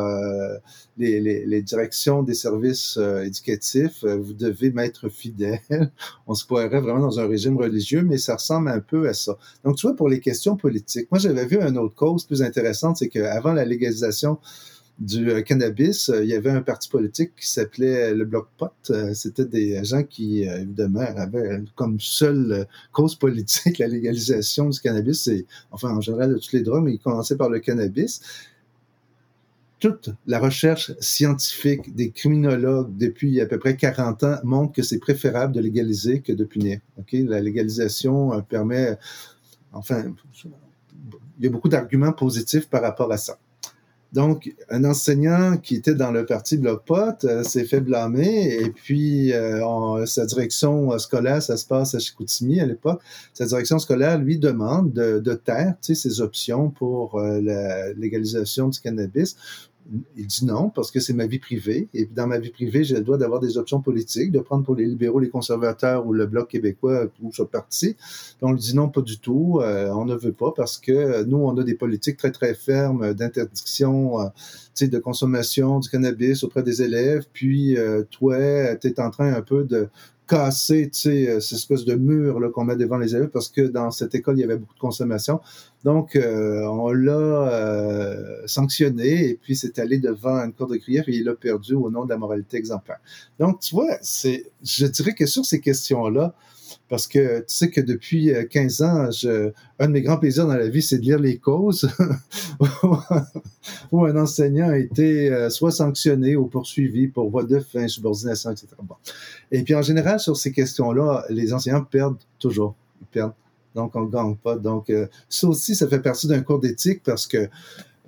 B: les, les, les, directions des services éducatifs. vous devez m'être fidèle. On se croirait vraiment dans un régime religieux, mais ça ressemble un peu à ça. Donc, tu vois, pour les questions politiques, moi, j'avais vu une autre cause plus intéressante, c'est qu'avant la légalisation du euh, cannabis, euh, il y avait un parti politique qui s'appelait le Bloc Pot. Euh, c'était des gens qui, évidemment, avaient comme seule cause politique la légalisation du cannabis, et, enfin, en général, de toutes les drogues, mais ils commençaient par le cannabis. Toute la recherche scientifique des criminologues depuis à peu près 40 ans montre que c'est préférable de légaliser que de punir. Okay? La légalisation permet, enfin, il y a beaucoup d'arguments positifs par rapport à ça. Donc, un enseignant qui était dans le parti Bloc Pot euh, s'est fait blâmer et puis euh, sa direction scolaire, ça se passe à Chicoutimi à l'époque, sa direction scolaire lui demande de, de taire ses options pour euh, la légalisation du cannabis il dit non, parce que c'est ma vie privée. Et dans ma vie privée, j'ai le droit d'avoir des options politiques, de prendre pour les libéraux, les conservateurs ou le Bloc québécois ou ce parti. on lui dit non, pas du tout. Euh, on ne veut pas parce que nous, on a des politiques très, très fermes d'interdiction euh, de consommation du cannabis auprès des élèves. Puis, euh, toi, tu es en train un peu de casser, euh, cette espèce de mur qu'on met devant les élèves parce que dans cette école, il y avait beaucoup de consommation. Donc, euh, on l'a euh, sanctionné et puis c'est allé devant une cour de grief et il a perdu au nom de la moralité exemplaire. Donc, tu vois, c'est, je dirais que sur ces questions-là, parce que tu sais que depuis 15 euh, ans, je, un de mes grands plaisirs dans la vie, c'est de lire les causes où un enseignant a été euh, soit sanctionné ou poursuivi pour voie de fin, subordination, etc. Et puis en général, sur ces questions-là, les enseignants perdent toujours. Ils perdent. Donc, on ne gagne pas. Donc, euh, ça aussi, ça fait partie d'un cours d'éthique parce que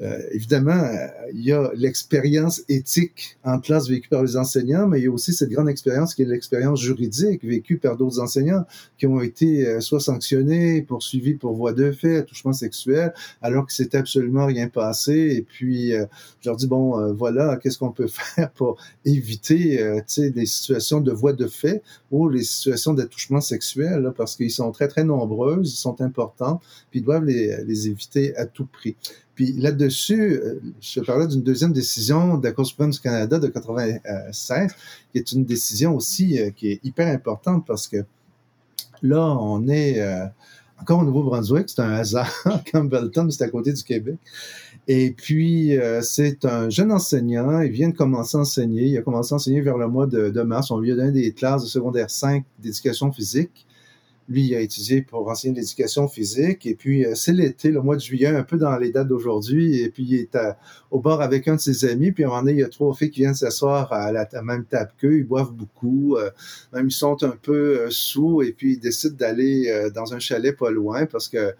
B: euh, évidemment, il y a l'expérience éthique en classe vécue par les enseignants, mais il y a aussi cette grande expérience qui est l'expérience juridique vécue par d'autres enseignants qui ont été euh, soit sanctionnés, poursuivis pour voie de fait, attouchement sexuel, alors que c'était absolument rien passé. Et puis, euh, je leur dis, bon, voilà, qu'est-ce qu'on peut faire pour éviter des situations de voie de fait ou les situations d'attouchement sexuel, parce qu'ils sont très, très nombreuses, ils sont importants, puis ils doivent les, les éviter à tout prix. Puis là-dessus, euh, je parlais d'une deuxième décision de la Cour suprême du Canada de 96, qui est une décision aussi euh, qui est hyper importante parce que là, on est euh, encore au Nouveau-Brunswick, c'est un hasard. Campbellton, c'est à côté du Québec. Et puis, c'est un jeune enseignant, il vient de commencer à enseigner. Il a commencé à enseigner vers le mois de, de mars. On lui a donné des classes de secondaire 5 d'éducation physique. Lui, il a étudié pour enseigner l'éducation physique. Et puis, euh, c'est l'été, le mois de juillet, un peu dans les dates d'aujourd'hui. Et puis, il est au bord avec un de ses amis. Puis, à un moment donné, il y a trois filles qui viennent s'asseoir à la même table qu'eux. Ils boivent beaucoup. Euh, même, ils sont un peu euh, sous. Et puis, ils décident d'aller dans un chalet pas loin parce que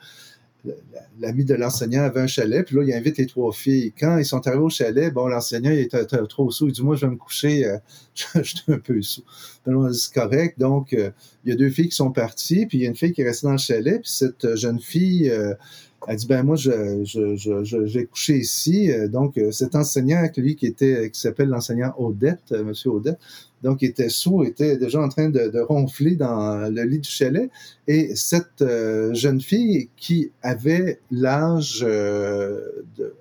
B: l'ami de l'enseignant avait un chalet, puis là, il invite les trois filles. Quand ils sont arrivés au chalet, bon, l'enseignant, était trop sous. Il dit, moi, je vais me coucher, euh, je suis un peu sous. C'est correct. Donc, euh, il y a deux filles qui sont parties, puis il y a une fille qui est restée dans le chalet, puis cette euh, jeune fille a dit, ben moi, je, je, je, vais coucher ici. Donc, cet enseignant, lui, qui était, qui s'appelle l'enseignant Odette, Monsieur Odette, donc il était sous, était déjà en train de, ronfler dans le lit du chalet. Et cette euh, jeune fille qui avait l'âge euh, de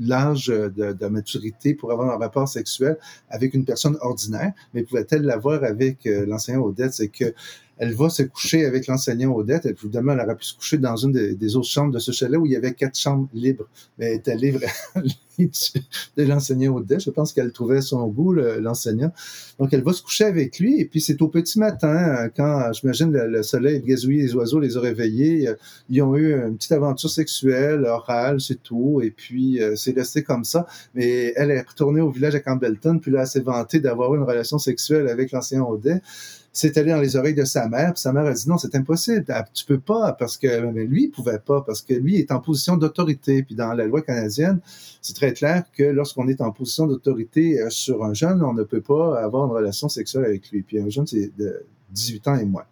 B: l'âge de, maturité pour avoir un rapport sexuel avec une personne ordinaire, mais pouvait-elle l'avoir avec euh, l'enseignant Odette? C'est que elle va se coucher avec l'enseignant Odette. Évidemment, elle aurait pu se coucher dans une des, autres chambres de ce chalet où il y avait quatre chambres libres. Mais elle était libre de l'enseignant Odette. Je pense qu'elle trouvait son goût, l'enseignant. Donc, elle va se coucher avec lui. Et puis, c'est au petit matin, quand, j'imagine, le, soleil gazouillait les oiseaux, les a réveillés. Ils ont eu une petite aventure sexuelle, orale, c'est tout. Et puis, euh, c'est resté comme ça. Mais elle est retournée au village à Campbellton. Puis là, elle s'est vantée d'avoir une relation sexuelle avec l'enseignant Odette c'est allé dans les oreilles de sa mère, puis sa mère a dit non, c'est impossible, tu peux pas, parce que mais lui, il pouvait pas, parce que lui est en position d'autorité. Puis dans la loi canadienne, c'est très clair que lorsqu'on est en position d'autorité euh, sur un jeune, on ne peut pas avoir une relation sexuelle avec lui. Puis un jeune, c'est de 18 ans et moins,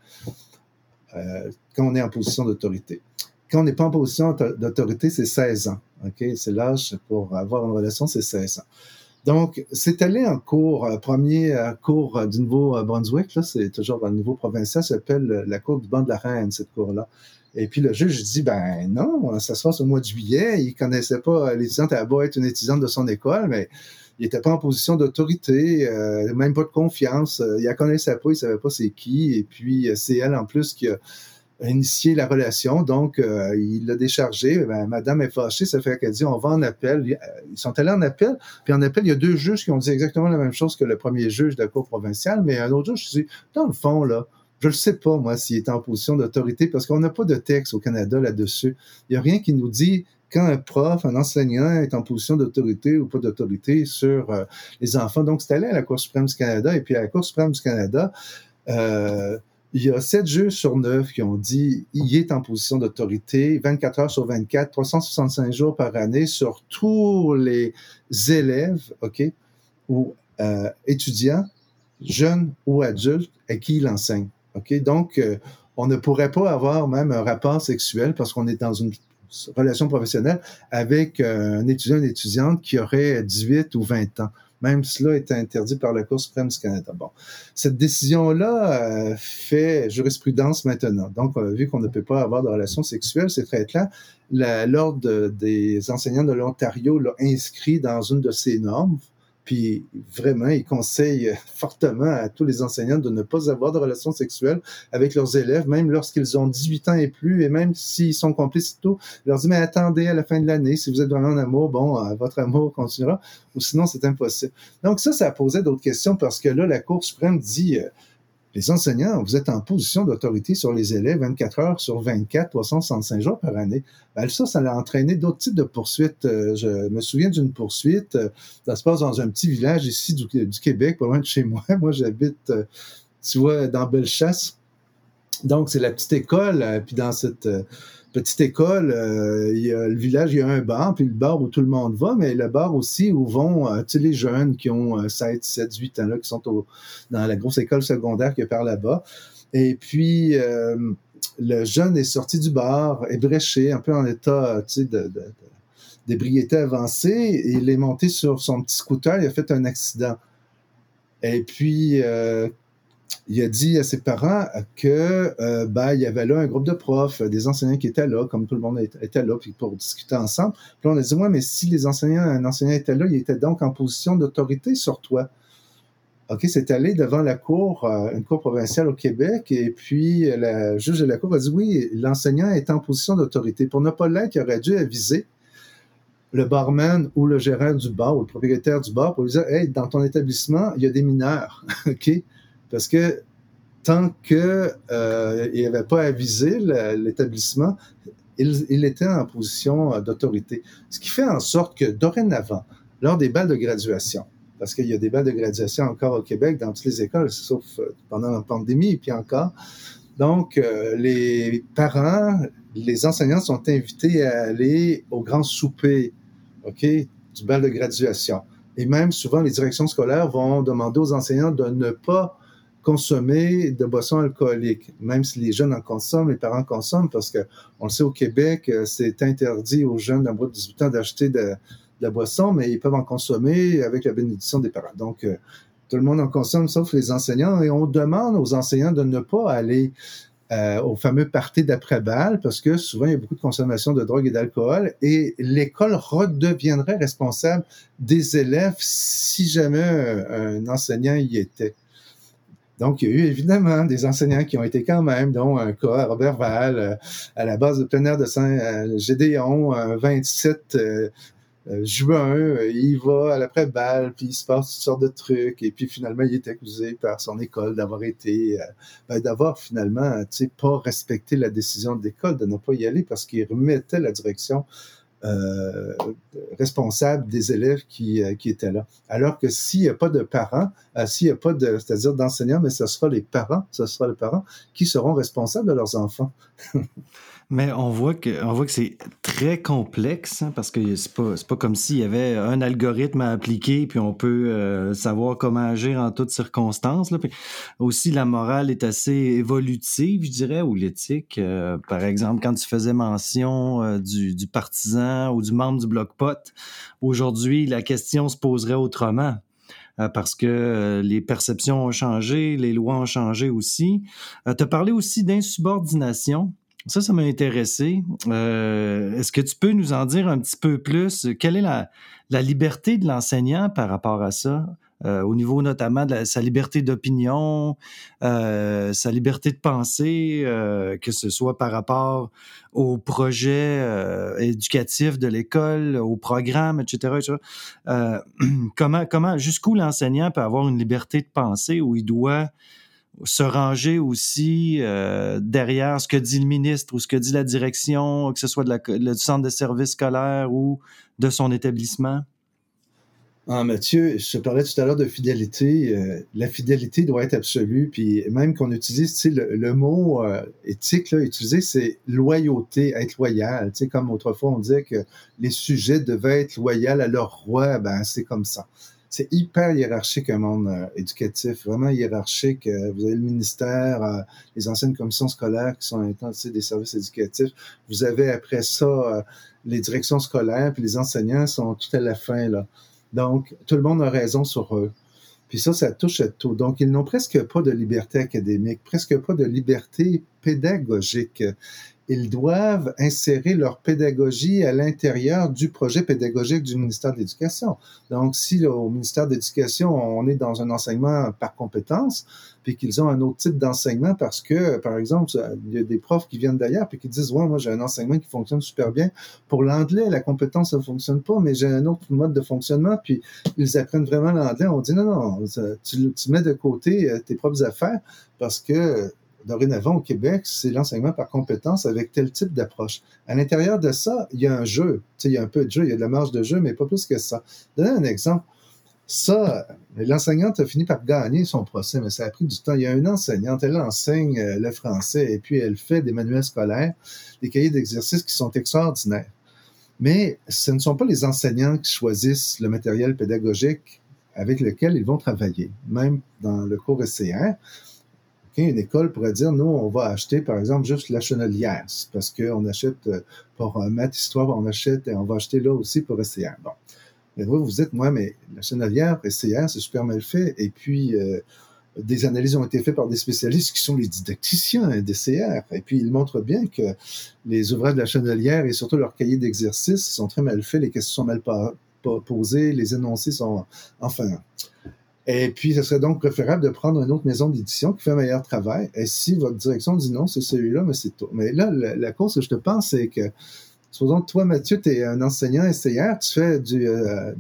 B: euh, quand on est en position d'autorité. Quand on n'est pas en position d'autorité, c'est 16 ans. OK? C'est l'âge pour avoir une relation, c'est 16 ans. Donc, c'est allé en cours, euh, premier euh, cours euh, du Nouveau-Brunswick, là, c'est toujours un niveau provincial, ça s'appelle la cour du banc de la reine, cette cour-là. Et puis le juge dit, ben non, ça se passe au mois de juillet, il connaissait pas l'étudiante, a beau être une étudiante de son école, mais il n'était pas en position d'autorité, même pas de confiance, il la connaissait pas, il savait pas c'est qui, et puis c'est elle en plus qui a initié la relation, donc euh, il l'a déchargé. Ben, Madame est fâchée, ça fait qu'elle dit on va en appel. Ils sont allés en appel, puis en appel, il y a deux juges qui ont dit exactement la même chose que le premier juge de la Cour provinciale, mais un autre juge dit dans le fond, là, je ne sais pas, moi, s'il est en position d'autorité, parce qu'on n'a pas de texte au Canada là-dessus. Il n'y a rien qui nous dit quand un prof, un enseignant est en position d'autorité ou pas d'autorité sur euh, les enfants. Donc, c'est allé à la Cour suprême du Canada, et puis à la Cour suprême du Canada, euh, il y a sept juges sur neuf qui ont dit il est en position d'autorité 24 heures sur 24, 365 jours par année sur tous les élèves, OK, ou euh, étudiants, jeunes ou adultes à qui il enseigne. OK? Donc, euh, on ne pourrait pas avoir même un rapport sexuel parce qu'on est dans une relation professionnelle avec un étudiant, une étudiante qui aurait 18 ou 20 ans même cela est interdit par la Cour suprême du Canada. Bon, cette décision-là euh, fait jurisprudence maintenant. Donc, euh, vu qu'on ne peut pas avoir de relations sexuelles, c'est très clair. L'Ordre des enseignants de l'Ontario l'a inscrit dans une de ses normes puis vraiment, ils conseillent fortement à tous les enseignants de ne pas avoir de relations sexuelles avec leurs élèves, même lorsqu'ils ont 18 ans et plus, et même s'ils sont complices tout. Ils leur disent, mais attendez à la fin de l'année, si vous êtes vraiment en amour, bon, euh, votre amour continuera, ou sinon c'est impossible. Donc ça, ça posait d'autres questions parce que là, la Cour suprême dit, euh, les enseignants, vous êtes en position d'autorité sur les élèves 24 heures sur 24, 365 jours par année. Ben, ça, ça a entraîné d'autres types de poursuites. Euh, je me souviens d'une poursuite, euh, ça se passe dans un petit village ici du, Québec, pas loin de chez moi. Moi, j'habite, euh, tu vois, dans Bellechasse. Donc, c'est la petite école, puis dans cette petite école, euh, il y a, le village, il y a un bar, puis le bar où tout le monde va, mais le bar aussi où vont euh, les jeunes qui ont 7, 7, 8 ans, là, qui sont dans la grosse école secondaire qui est par là-bas. Et puis, euh, le jeune est sorti du bar, est bréché, un peu en état de, d'ébriété avancée, et il est monté sur son petit scooter, il a fait un accident. Et puis, il a dit à ses parents que euh, ben, y avait là un groupe de profs, des enseignants qui étaient là, comme tout le monde était là, puis pour discuter ensemble. Puis on a dit, ouais, mais si les enseignants, un enseignant était là, il était donc en position d'autorité sur toi. OK, c'est allé devant la cour, euh, une cour provinciale au Québec, et puis le juge de la cour a dit, oui, l'enseignant est en position d'autorité. Pour ne pas l'être, il aurait dû aviser le barman ou le gérant du bar ou le propriétaire du bar pour lui dire, hey, dans ton établissement, il y a des mineurs. OK? Parce que tant qu'il euh, n'avait pas avisé l'établissement, il, était en position euh, d'autorité. Ce qui fait en sorte que dorénavant, lors des balles de graduation, parce qu'il y a des balles de graduation encore au Québec dans toutes les écoles, sauf euh, pendant la pandémie et puis encore. Donc, euh, les parents, les enseignants sont invités à aller au grand souper, OK, du bal de graduation. Et même souvent, les directions scolaires vont demander aux enseignants de ne pas consommer de boissons alcooliques, même si les jeunes en consomment, les parents consomment, parce que on le sait au Québec, euh, c'est interdit aux jeunes d'un de 18 ans d'acheter de, la boisson, mais ils peuvent en consommer avec la bénédiction des parents. Donc, euh, tout le monde en consomme, sauf les enseignants, et on demande aux enseignants de ne pas aller euh, au fameux party d'après-balle, parce que souvent, il y a beaucoup de consommation de drogue et d'alcool, et l'école redeviendrait responsable des élèves si jamais un enseignant y était. Donc, il y a eu évidemment des enseignants qui ont été quand même, dont un cas à Robert Val, euh, à la base de plein air de Saint-Gédéon, euh, 27 euh, juin, il va à l'après-balle, puis il se passe toutes sortes de trucs, et puis finalement, il est accusé par son école d'avoir été, ben, d'avoir finalement, tu sais, pas respecté la décision de l'école, de ne pas y aller parce qu'il remettait la direction euh, responsable des élèves qui, euh, qui étaient là. Alors que s'il n'y a pas de parents, euh, s'il n'y a pas de, c'est-à-dire d'enseignants, mais ce sera les parents, ce sera les parents qui seront responsables de leurs enfants.
A: Mais on voit que, on voit que c'est très complexe hein, parce que c'est pas, pas comme s'il y avait un algorithme à appliquer puis on peut euh, savoir comment agir en toutes circonstances. Là. Puis aussi, la morale est assez évolutive, je dirais, ou l'éthique. Euh, par exemple, quand tu faisais mention euh, du, du, partisan ou du membre du bloc pot, aujourd'hui, la question se poserait autrement parce que les perceptions ont changé, les lois ont changé aussi. tu as parlé aussi d'insubordination. Ça, ça m'a intéressé. Euh, est-ce que tu peux nous en dire un petit peu plus? Quelle est la, liberté de l'enseignant par rapport à ça? Euh, au niveau notamment de sa liberté d'opinion, euh, sa liberté de penser, que ce soit par rapport au projet éducatif de l'école, au programme, etc. etc. comment, comment, jusqu'où l'enseignant peut avoir une liberté de penser où il doit se ranger aussi euh, derrière ce que dit le ministre ou ce que dit la direction, que ce soit du centre de service scolaire ou de son établissement?
B: Ah, Mathieu, je parlais tout à l'heure de fidélité. Euh, la fidélité doit être absolue. Puis même qu'on utilise le, mot euh, éthique, c'est loyauté, être loyal. comme autrefois on disait que les sujets devaient être loyaux à leur roi, ben c'est comme ça. C'est hyper hiérarchique un monde euh, éducatif, vraiment hiérarchique. Euh, vous avez le ministère, euh, les anciennes commissions scolaires qui sont intensées des services éducatifs. Vous avez après ça les directions scolaires, puis les enseignants sont tout à la fin là. Donc tout le monde a raison sur eux. Puis ça, ça touche à tout. Donc, ils n'ont presque pas de liberté académique, presque pas de liberté pédagogique ils doivent insérer leur pédagogie à l'intérieur du projet pédagogique du ministère de l'Éducation. Donc, si au ministère de l'Éducation, on est dans un enseignement par compétence, puis qu'ils ont un autre type d'enseignement parce que, par exemple, il y a des profs qui viennent d'ailleurs puis qui disent, ouais, moi j'ai un enseignement qui fonctionne super bien. Pour l'anglais, la compétence ne fonctionne pas, mais j'ai un autre mode de fonctionnement, puis ils apprennent vraiment l'anglais. On dit, non, non, tu, tu mets de côté euh, tes propres affaires parce que dorénavant au Québec, c'est l'enseignement par compétence avec tel type d'approche. À l'intérieur de ça, il y a un jeu. Tu sais, il y a un peu de jeu, il y a de la marge de jeu, mais pas plus que ça. Donner un exemple. Ça, l'enseignante a fini par gagner son procès, mais ça a pris du temps. Il y a une enseignante, elle enseigne euh, le français et puis elle fait des manuels scolaires, des cahiers d'exercices qui sont extraordinaires. Mais ce ne sont pas les enseignants qui choisissent le matériel pédagogique avec lequel ils vont travailler, même dans le cours SCR une école pourrait dire, nous, on va acheter, par exemple, juste la chenelière, parce qu'on achète euh, pour euh, maths, histoire, on achète et on va acheter là aussi pour SCR. Bon. Mais vous, vous dites, moi, mais la chenelière, SCR, c'est super mal fait. Et puis, euh, des analyses ont été faites par des spécialistes qui sont les didacticiens des CR. Et puis, ils montrent bien que les ouvrages de la chenelière et surtout leurs cahiers d'exercice sont très mal faits, les questions sont mal posées, les énoncés sont, enfin, et puis, ce serait donc préférable de prendre une autre maison d'édition qui fait un meilleur travail. Et si votre direction dit non, c'est celui-là, mais c'est tout. Mais là, la, cause que je te pense, c'est que, supposons toi, Mathieu, tu es un enseignant essayeur, tu fais du, euh,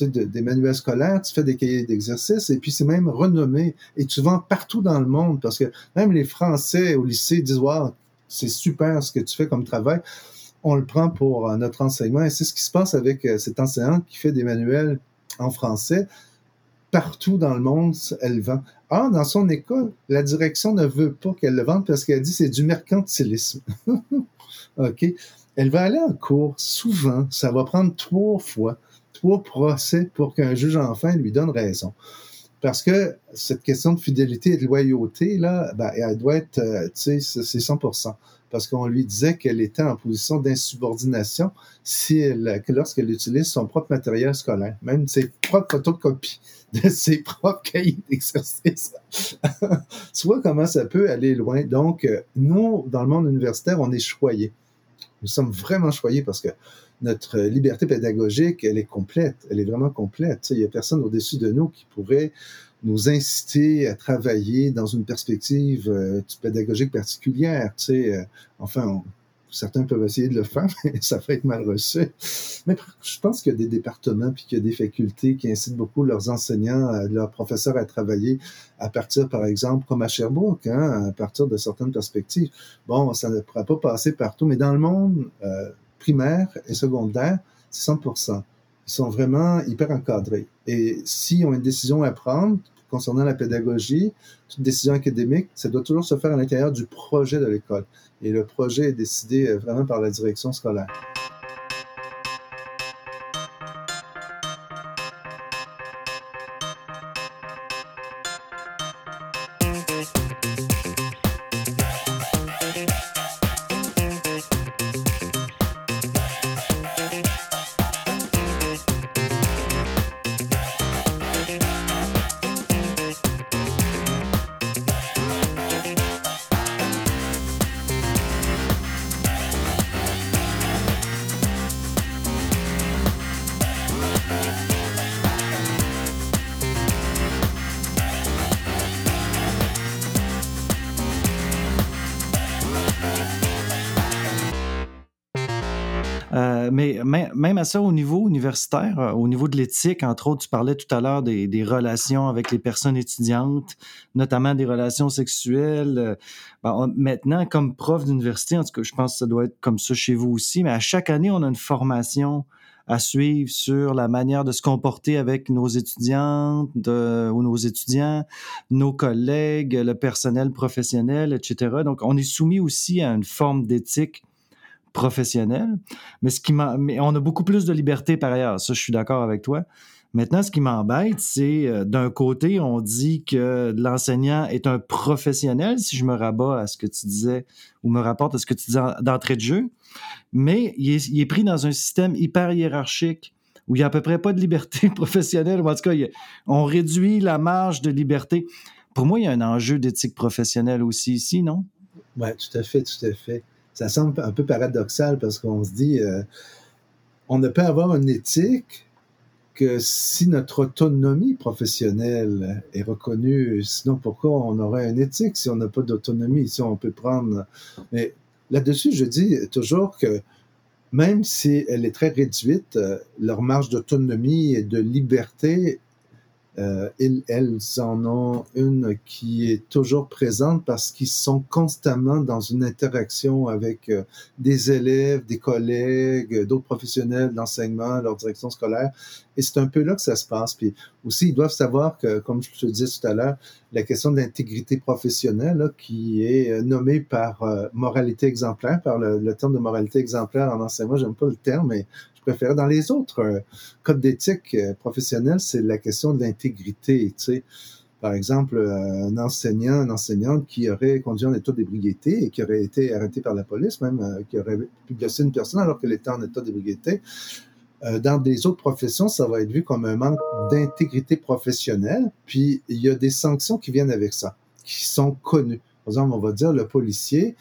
B: des manuels scolaires, tu fais des cahiers d'exercice, et puis c'est même renommé. Et tu vends partout dans le monde, parce que même les Français au lycée disent, wow, c'est super ce que tu fais comme travail. On le prend pour euh, notre enseignement. Et c'est ce qui se passe avec euh, cet enseignant qui fait des manuels en français partout dans le monde, elle vend. Ah, dans son école, la direction ne veut pas qu'elle le vende parce qu'elle dit c'est du mercantilisme. OK? Elle va aller en cours souvent. Ça va prendre trois fois, trois procès pour qu'un juge enfin lui donne raison. Parce que cette question de fidélité et de loyauté, là, ben, elle doit être, euh, tu sais, c'est 100% parce qu'on lui disait qu'elle était en position d'insubordination si lorsqu'elle utilise son propre matériel scolaire, même ses propres photocopies de ses propres cahiers d'exercice. tu vois comment ça peut aller loin? Donc, euh, nous, dans le monde universitaire, on est choyés. Nous sommes vraiment choyés parce que notre liberté pédagogique, elle est complète. Elle est vraiment complète. il n'y a personne au-dessus de nous qui pourrait nous inciter à travailler dans une perspective euh, pédagogique particulière. Euh, enfin, certains peuvent essayer de le faire, mais ça fait être mal reçu. Mais je pense qu'il y a des départements puis qu'il y a des facultés qui incitent beaucoup leurs enseignants, euh, leurs professeurs à travailler à partir, par exemple, comme à Sherbrooke, hein, à partir de certaines perspectives. Bon, ça ne pourra pas passer partout, mais dans le monde primaire et secondaire, c'est 100% Ils sont vraiment hyper encadrés. Et s'ils ont une décision à prendre, concernant la pédagogie, toute décision académique, ça doit toujours se faire à l'intérieur du projet de l'école. Et le projet est décidé euh, vraiment par la direction scolaire.
A: Ça, au niveau universitaire, euh, au niveau de l'éthique, entre autres, tu parlais tout à l'heure des, relations avec les personnes étudiantes, notamment des relations sexuelles. Euh, ben, maintenant, comme prof d'université, en tout cas, je pense que ça doit être comme ça chez vous aussi, mais à chaque année, on a une formation à suivre sur la manière de se comporter avec nos étudiantes ou nos étudiants, nos collègues, le personnel professionnel, etc. Donc, on est soumis aussi à une forme d'éthique professionnel. Mais ce qui m'a, mais on a beaucoup plus de liberté par ailleurs. Ça, je suis d'accord avec toi. Maintenant, ce qui m'embête, c'est euh, d'un côté, on dit que l'enseignant est un professionnel, si je me rabats à ce que tu disais, ou me rapporte à ce que tu disais d'entrée de jeu, mais il est, pris dans un système hyper hiérarchique où il n'y a à peu près pas de liberté professionnelle, ou en tout cas, on réduit la marge de liberté. Pour moi, il y a un enjeu d'éthique professionnelle aussi ici, non?
B: Oui, tout à fait, tout à fait. Ça semble un peu paradoxal parce qu'on se dit, euh, on ne peut avoir une éthique que si notre autonomie professionnelle est reconnue, sinon pourquoi on aurait une éthique si on n'a pas d'autonomie, si on peut prendre... Mais là-dessus, je dis toujours que même si elle est très réduite, euh, leur marge d'autonomie et de liberté euh, elles en ont une qui est toujours présente parce qu'ils sont constamment dans une interaction avec euh, des élèves, des collègues, d'autres professionnels d'enseignement, leur direction scolaire. Et c'est un peu là que ça se passe. Puis aussi, ils doivent savoir que, comme je te disais tout à l'heure, la question de l'intégrité professionnelle, qui est euh, nommée par moralité exemplaire, par le, le, terme de moralité exemplaire en enseignement, j'aime pas le terme, mais Dans les autres euh, codes d'éthique euh, professionnelle, c'est la question de l'intégrité. Tu sais. Par exemple, euh, un enseignant, une enseignante qui aurait conduit en état d'ébriété et qui aurait été arrêté par la police, même, qui aurait pu blesser une personne alors qu'elle était en état d'ébriété. dans des autres professions, ça va être vu comme un manque d'intégrité professionnelle. Puis, il y a des sanctions qui viennent avec ça, qui sont connues. Par exemple, on va dire le policier,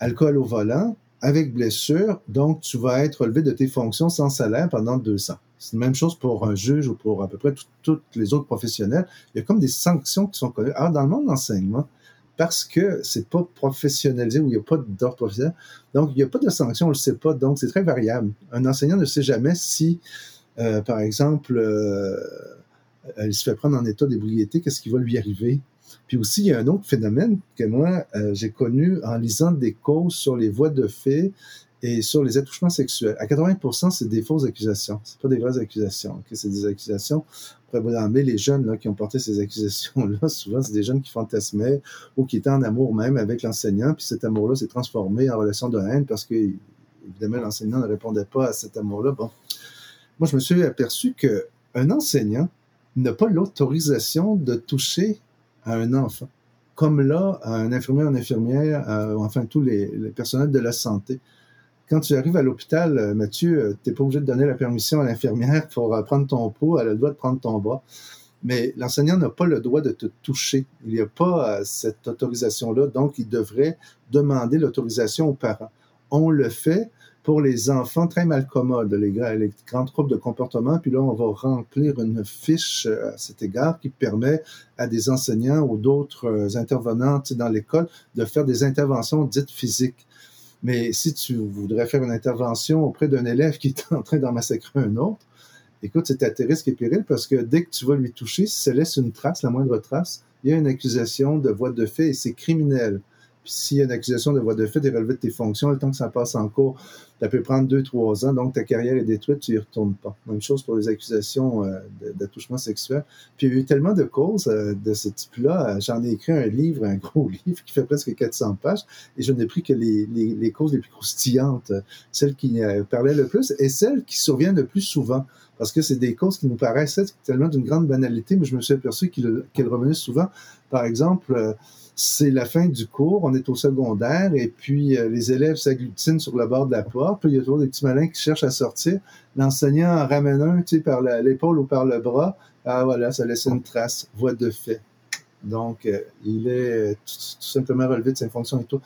B: alcool au volant, avec blessure, donc tu vas être relevé de tes fonctions sans salaire pendant deux ans. C'est la même chose pour un juge ou pour à peu près tous les autres professionnels. Il y a comme des sanctions qui sont connues. Alors, dans le monde de l'enseignement, parce que c'est pas professionnalisé ou il n'y a pas d'ordre professionnel, donc il n'y a pas de sanctions, on le sait pas, donc c'est très variable. Un enseignant ne sait jamais si, euh, par exemple, euh, il se fait prendre en état d'ébriété, qu'est-ce qui va lui arriver? Puis aussi, il y a un autre phénomène que moi, euh, j'ai connu en lisant des causes sur les voies de fait et sur les attouchements sexuels. À 80 c'est des fausses accusations. C'est pas des vraies accusations. C'est des accusations. Après, vous les jeunes là, qui ont porté ces accusations-là, souvent, c'est des jeunes qui fantasmaient ou qui étaient en amour même avec l'enseignant. Puis cet amour-là s'est transformé en relation de haine parce que, évidemment, l'enseignant ne répondait pas à cet amour-là. Bon. Moi, je me suis aperçu qu'un enseignant n'a pas l'autorisation de toucher à un enfant, comme là, à un infirmier une infirmière, enfin tous les, personnels de la santé. Quand tu arrives à l'hôpital, euh, Mathieu, euh, tu n'es pas obligé de donner la permission à l'infirmière pour euh, prendre ton pot, elle a le droit de prendre ton bras. Mais l'enseignant n'a pas le droit de te toucher. Il n'y a pas cette autorisation-là, donc il devrait demander l'autorisation aux parents. On le fait, pour les enfants très malcommodes, les, les grands troubles de comportement. Puis là, on va remplir une fiche euh, à cet égard qui permet à des enseignants ou d'autres euh, intervenants dans l'école de faire des interventions dites physiques. Mais si tu voudrais faire une intervention auprès d'un élève qui est en train d'en massacrer un autre, écoute, c'est à tes risques et périls parce que dès que tu vas lui toucher, si ça laisse une trace, la moindre trace, il y a une accusation de voie de fait et c'est criminel. A une accusation de voie de fait, tu es relevé de tes fonctions, le temps que ça passe en cours, ça peut prendre deux, trois ans, donc ta carrière est détruite, tu y retournes pas. Même chose pour les accusations euh, d'attouchement sexuel. Puis il y a eu tellement de causes euh, de ce type-là. Euh, j'en ai écrit un livre, un gros livre qui fait presque 400 pages, et je n'ai pris que les, causes les plus croustillantes, celles qui parlaient le plus et celles qui surviennent le plus souvent. Parce que c'est des causes qui nous paraissent tellement d'une grande banalité, mais je me suis aperçu qu'elles revenaient souvent. Par exemple, c'est la fin du cours, on est au secondaire, et puis euh, les élèves s'agglutinent sur le bord de la porte, puis il y a toujours des petits malins qui cherchent à sortir. L'enseignant en ramène un, tu sais, par l'épaule ou par le bras. Ah voilà, ça laisse une trace, voie de fait. Donc, euh, il est tout, simplement relevé de ses fonctions et tout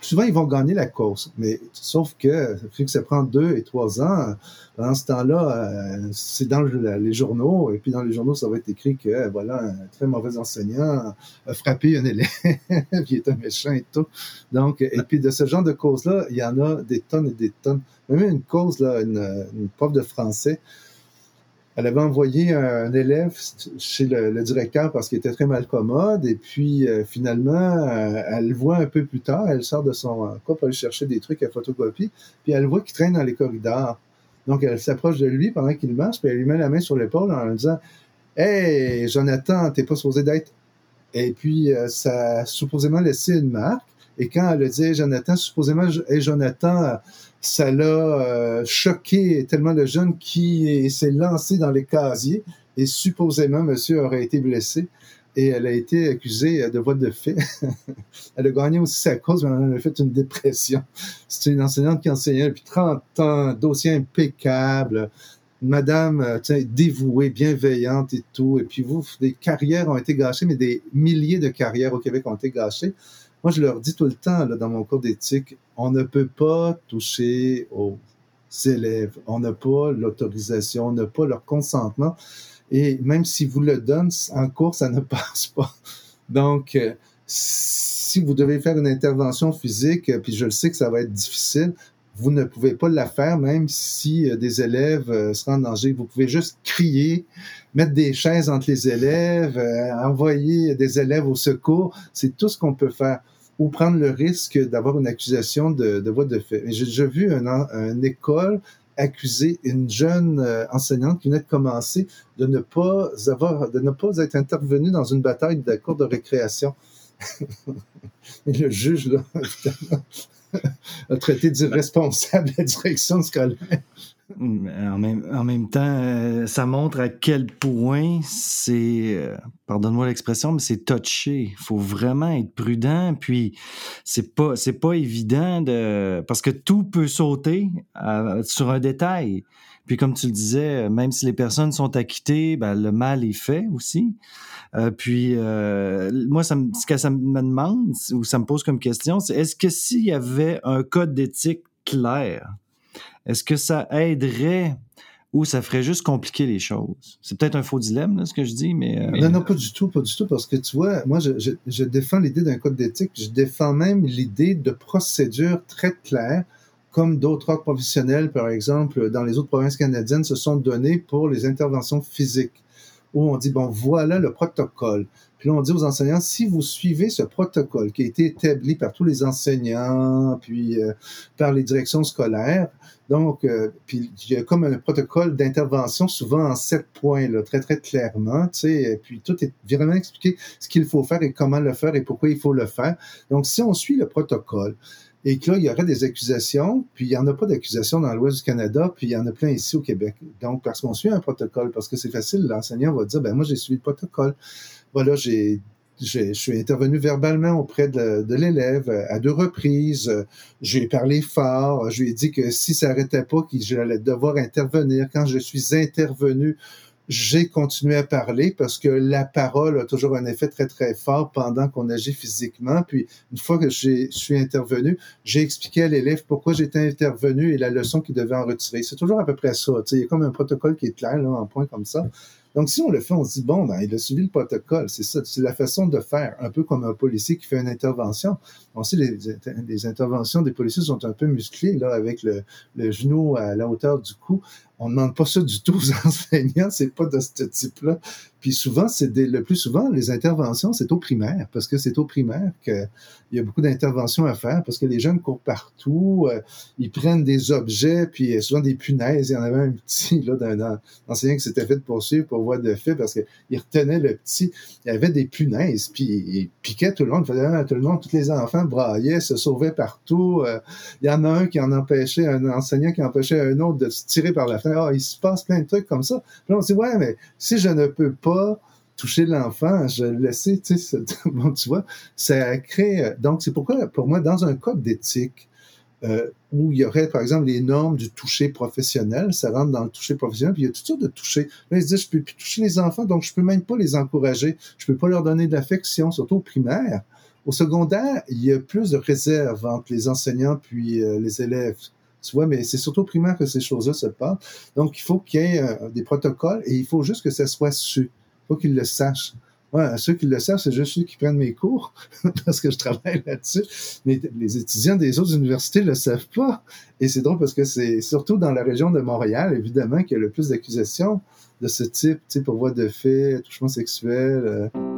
B: souvent, ils vont gagner la course. Mais sauf que, que ça prend deux et trois ans. Pendant ce temps-là, euh, c'est dans les journaux. Et puis, dans les journaux, ça va être écrit que, voilà, un très mauvais enseignant a frappé un élève qui est un méchant et tout. Donc, et puis, de ce genre de causes-là, il y en a des tonnes et des tonnes. Même une cause, là, une, une prof de français, elle avait envoyé un élève chez le, directeur parce qu'il était très mal commode. Et puis, euh, finalement, euh, elle le voit un peu plus tard. Elle sort de son quoi pour aller chercher des trucs à photocopie. Puis, elle voit qu'il traîne dans les corridors. Donc, elle s'approche de lui pendant qu'il marche. Puis, elle lui met la main sur l'épaule en lui disant Hey, Jonathan, t'es pas supposé d'être. Et puis, euh, ça a supposément laissé une marque. Et quand elle a dit Jonathan, supposément, et Jonathan, ça l'a euh, choqué tellement le jeune qui s'est lancé dans les casiers et supposément, monsieur aurait été blessé et elle a été accusée de voie de fait. elle a gagné aussi sa cause, mais elle a fait une dépression. C'est une enseignante qui enseignait depuis 30 ans, dossier impeccable, madame euh, dévouée, bienveillante et tout. Et puis vous, des carrières ont été gâchées, mais des milliers de carrières au Québec ont été gâchées. Moi, je leur dis tout le temps là, dans mon cours d'éthique, on ne peut pas toucher aux élèves. On n'a pas l'autorisation, on n'a pas leur consentement. Et même si vous le donnez en cours, ça ne passe pas. Donc, euh, si vous devez faire une intervention physique, puis je le sais que ça va être difficile, vous ne pouvez pas la faire même si euh, des élèves euh, en danger. Vous pouvez juste crier, mettre des chaises entre les élèves, envoyer des élèves au secours. C'est tout ce qu'on peut faire. Ou prendre le risque d'avoir une accusation de, de voie de fait. J'ai déjà vu une école accuser une jeune euh, enseignante qui venait de commencer de ne pas avoir, de ne pas être intervenue dans une bataille de cour de récréation. Et le juge, là, a traité d'irresponsable la direction scolaire.
A: En même, en même temps, euh, ça montre à quel point c'est, euh, pardonne-moi l'expression, mais c'est touché. Il faut vraiment être prudent. Puis c'est pas, c'est pas évident de, parce que tout peut sauter euh, sur un détail. Puis comme tu le disais, même si les personnes sont acquittées, ben, le mal est fait aussi. puis moi, ça ce que ça me demande ou ça me pose comme question, c'est est-ce que s'il y avait un code d'éthique clair, est-ce que ça aiderait ou ça ferait juste compliquer les choses? C'est peut-être un faux dilemme, ce que je dis, mais...
B: Euh, non, non, pas du tout, pas du tout, parce que tu vois, moi, je, défends l'idée d'un code d'éthique, je défends même l'idée de procédures très claires, comme d'autres ordres professionnels, par exemple, dans les autres provinces canadiennes, se sont donnés pour les interventions physiques, où on dit, bon, voilà le protocole. Puis là, on dit aux enseignants, si vous suivez ce protocole qui a été établi par tous les enseignants, puis euh, par les directions scolaires, donc, euh, puis il y a comme un protocole d'intervention, souvent en sept points, là, très, très clairement, tu sais, et puis tout est vraiment expliqué ce qu'il faut faire et comment le faire et pourquoi il faut le faire. Donc, si on suit le protocole, et que là, il y aurait des accusations, puis il n'y en a pas d'accusations dans l'Ouest du Canada, puis il y en a plein ici au Québec. Donc, parce qu'on suit un protocole, parce que c'est facile, l'enseignant va dire, ben moi, j'ai suivi le protocole voilà, j'ai je suis intervenu verbalement auprès de, l'élève à deux reprises. J'ai parlé fort. Je lui ai dit que si ça n'arrêtait pas, que j'allais devoir intervenir. Quand je suis intervenu, j'ai continué à parler parce que la parole a toujours un effet très, très fort pendant qu'on agit physiquement. Puis, une fois que je suis intervenu, j'ai expliqué à l'élève pourquoi j'étais intervenu et la leçon qu'il devait en retirer. C'est toujours à peu près ça. Il y a comme un protocole qui est clair, là, en point comme ça. Donc, si on le fait, on se dit, bon, ben, il a suivi le protocole. C'est ça, c'est la façon de faire, un peu comme un policier qui fait une intervention. On sait, les, les interventions des policiers sont un peu musclées, là, avec le, le genou à la hauteur du cou. On ne demande pas ça du tout aux enseignants, c'est pas de ce type-là. Puis souvent, c'est le plus souvent, les interventions, c'est au primaire, parce que c'est au primaire qu'il y a beaucoup d'interventions à faire, parce que les jeunes courent partout, euh, ils prennent des objets, puis souvent des punaises. Il y en avait un petit, là, d'un enseignant qui s'était fait poursuivre pour voie de fait, parce qu'il retenait le petit. Il y avait des punaises, puis il piquait tout le monde, il faisait tout le monde, tous les enfants braillaient, se sauvaient partout. Euh, il y en a un qui en empêchait, un enseignant qui empêchait un autre de se tirer par la fenêtre. Ah, il se passe plein de trucs comme ça. On se dit, ouais, mais si je ne peux pas toucher l'enfant, je le laisser, tu sais, tu vois, ça crée, euh, donc c'est pourquoi, pour moi, dans un code d'éthique, euh, où il y aurait, par exemple, les normes du toucher professionnel, ça rentre dans le toucher professionnel, puis il y a toutes sortes de toucher. Là, ils se disent, je peux plus toucher les enfants, donc je peux même pas les encourager, je peux pas leur donner de l'affection, surtout au primaire. Au secondaire, il y a plus de réserve entre les enseignants puis euh, les élèves. Tu vois, mais c'est surtout primaire que ces choses-là se passent. Donc, il faut qu'il y ait des protocoles et il faut juste que ça soit su faut qu'ils le sachent. Ouais, ceux qui le savent, c'est juste ceux qui prennent mes cours, parce que je travaille là-dessus. Mais les étudiants des autres universités le savent pas. Et c'est drôle parce que c'est surtout dans la région de Montréal, évidemment, qu'il y a le plus d'accusations de ce type, tu sais, pour voie de fait, touchement sexuel. Euh.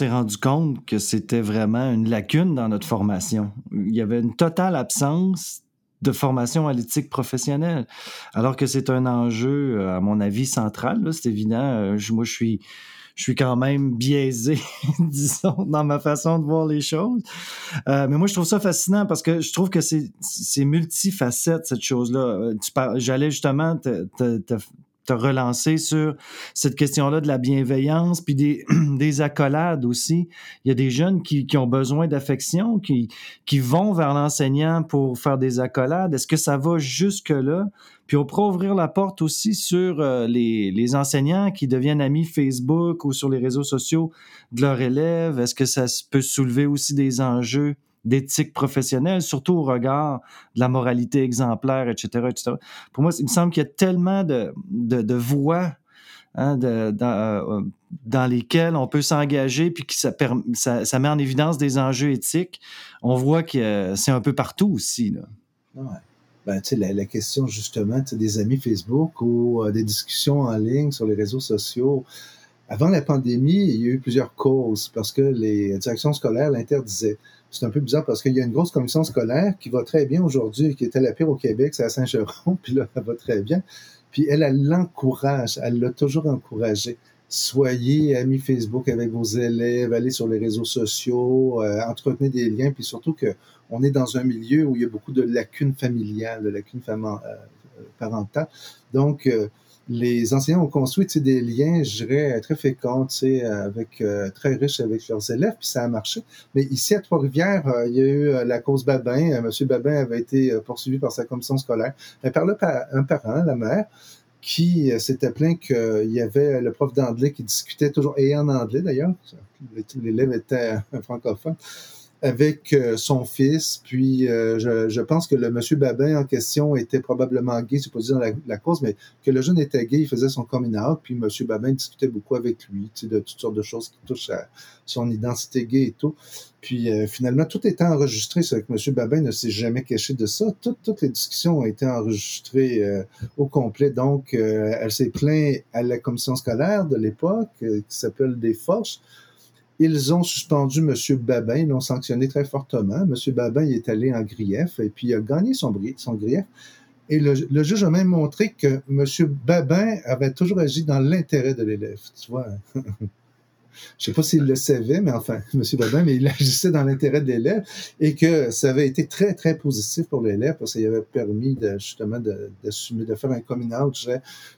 A: S'est rendu compte que c'était vraiment une lacune dans notre formation. Il y avait une totale absence de formation à l'éthique professionnelle, alors que c'est un enjeu, euh, à mon avis, central. C'est évident. Euh, moi, je suis je suis quand même biaisé, disons, dans ma façon de voir les choses. mais moi, je trouve ça fascinant parce que je trouve que c'est multifacette, cette chose-là. J'allais justement te, te, te relancer sur cette question-là de la bienveillance, puis des, des, accolades aussi. Il y a des jeunes qui, qui ont besoin d'affection, qui, qui vont vers l'enseignant pour faire des accolades. Est-ce que ça va jusque-là? Puis on pourrait ouvrir la porte aussi sur euh, les, les, enseignants qui deviennent amis Facebook ou sur les réseaux sociaux de leurs élèves. Est-ce que ça peut soulever aussi des enjeux d'éthique professionnelle, surtout au regard de la moralité exemplaire, etc. Pour moi, il me semble qu'il y a tellement de, de, voies hein, euh, dans, lesquelles on peut s'engager, puis que ça, met en évidence des enjeux éthiques. On voit que c'est un peu partout aussi. Là.
B: Ouais. Ben, la, la, question justement des amis Facebook ou euh, des discussions en ligne sur les réseaux sociaux. Avant la pandémie, il y a eu plusieurs causes parce que les directions scolaires l'interdisaient c'est un peu bizarre parce qu'il y a une grosse commission scolaire qui va très bien aujourd'hui, qui était la pire au Québec, c'est à Saint-Jérôme, puis là, elle va très bien. Puis elle, elle l'encourage, elle l'a toujours encouragé. Soyez amis Facebook avec vos élèves, allez sur les réseaux sociaux, euh, entretenez des liens, puis surtout que on est dans un milieu où il y a beaucoup de lacunes familiales, de lacunes euh, parentales. Donc, euh, les enseignants ont construit des liens, je dirais, très féconds, avec, euh, très riches avec leurs élèves, puis ça a marché. Mais ici, à Trois-Rivières, euh, il y a eu euh, la cause Babin. Monsieur Babin avait été poursuivi par sa commission scolaire. Mais par là, un parent, la mère, qui s'était plaint qu'il y avait le prof d'anglais qui discutait toujours, et en anglais d'ailleurs, l'élève était francophone, avec euh, son fils. Puis euh, je, je, pense que le monsieur Babin en question était probablement gay, c'est pas dire la, la, cause, mais que le jeune était gay, il faisait son coming out, puis monsieur Babin discutait beaucoup avec lui, tu sais, de toutes sortes de choses qui touchent à son identité gay et tout. Puis euh, finalement, tout était enregistré, c'est que monsieur Babin ne s'est jamais caché de ça. toutes les discussions ont été enregistrées au complet. Donc, elle s'est plainte à la commission scolaire de l'époque, qui s'appelle Des Forces ils ont suspendu M. Babin, ils l'ont sanctionné très fortement. M. Babin est allé en grief et puis il a gagné son, grief. Et le, le, juge a même montré que M. Babin avait toujours agi dans l'intérêt de l'élève. Tu vois, je sais pas s'il le savait, mais enfin, M. Babin, mais il agissait dans l'intérêt de l'élève et que ça avait été très, très positif pour l'élève parce qu'il avait permis de, justement d'assumer, de, faire un coming out,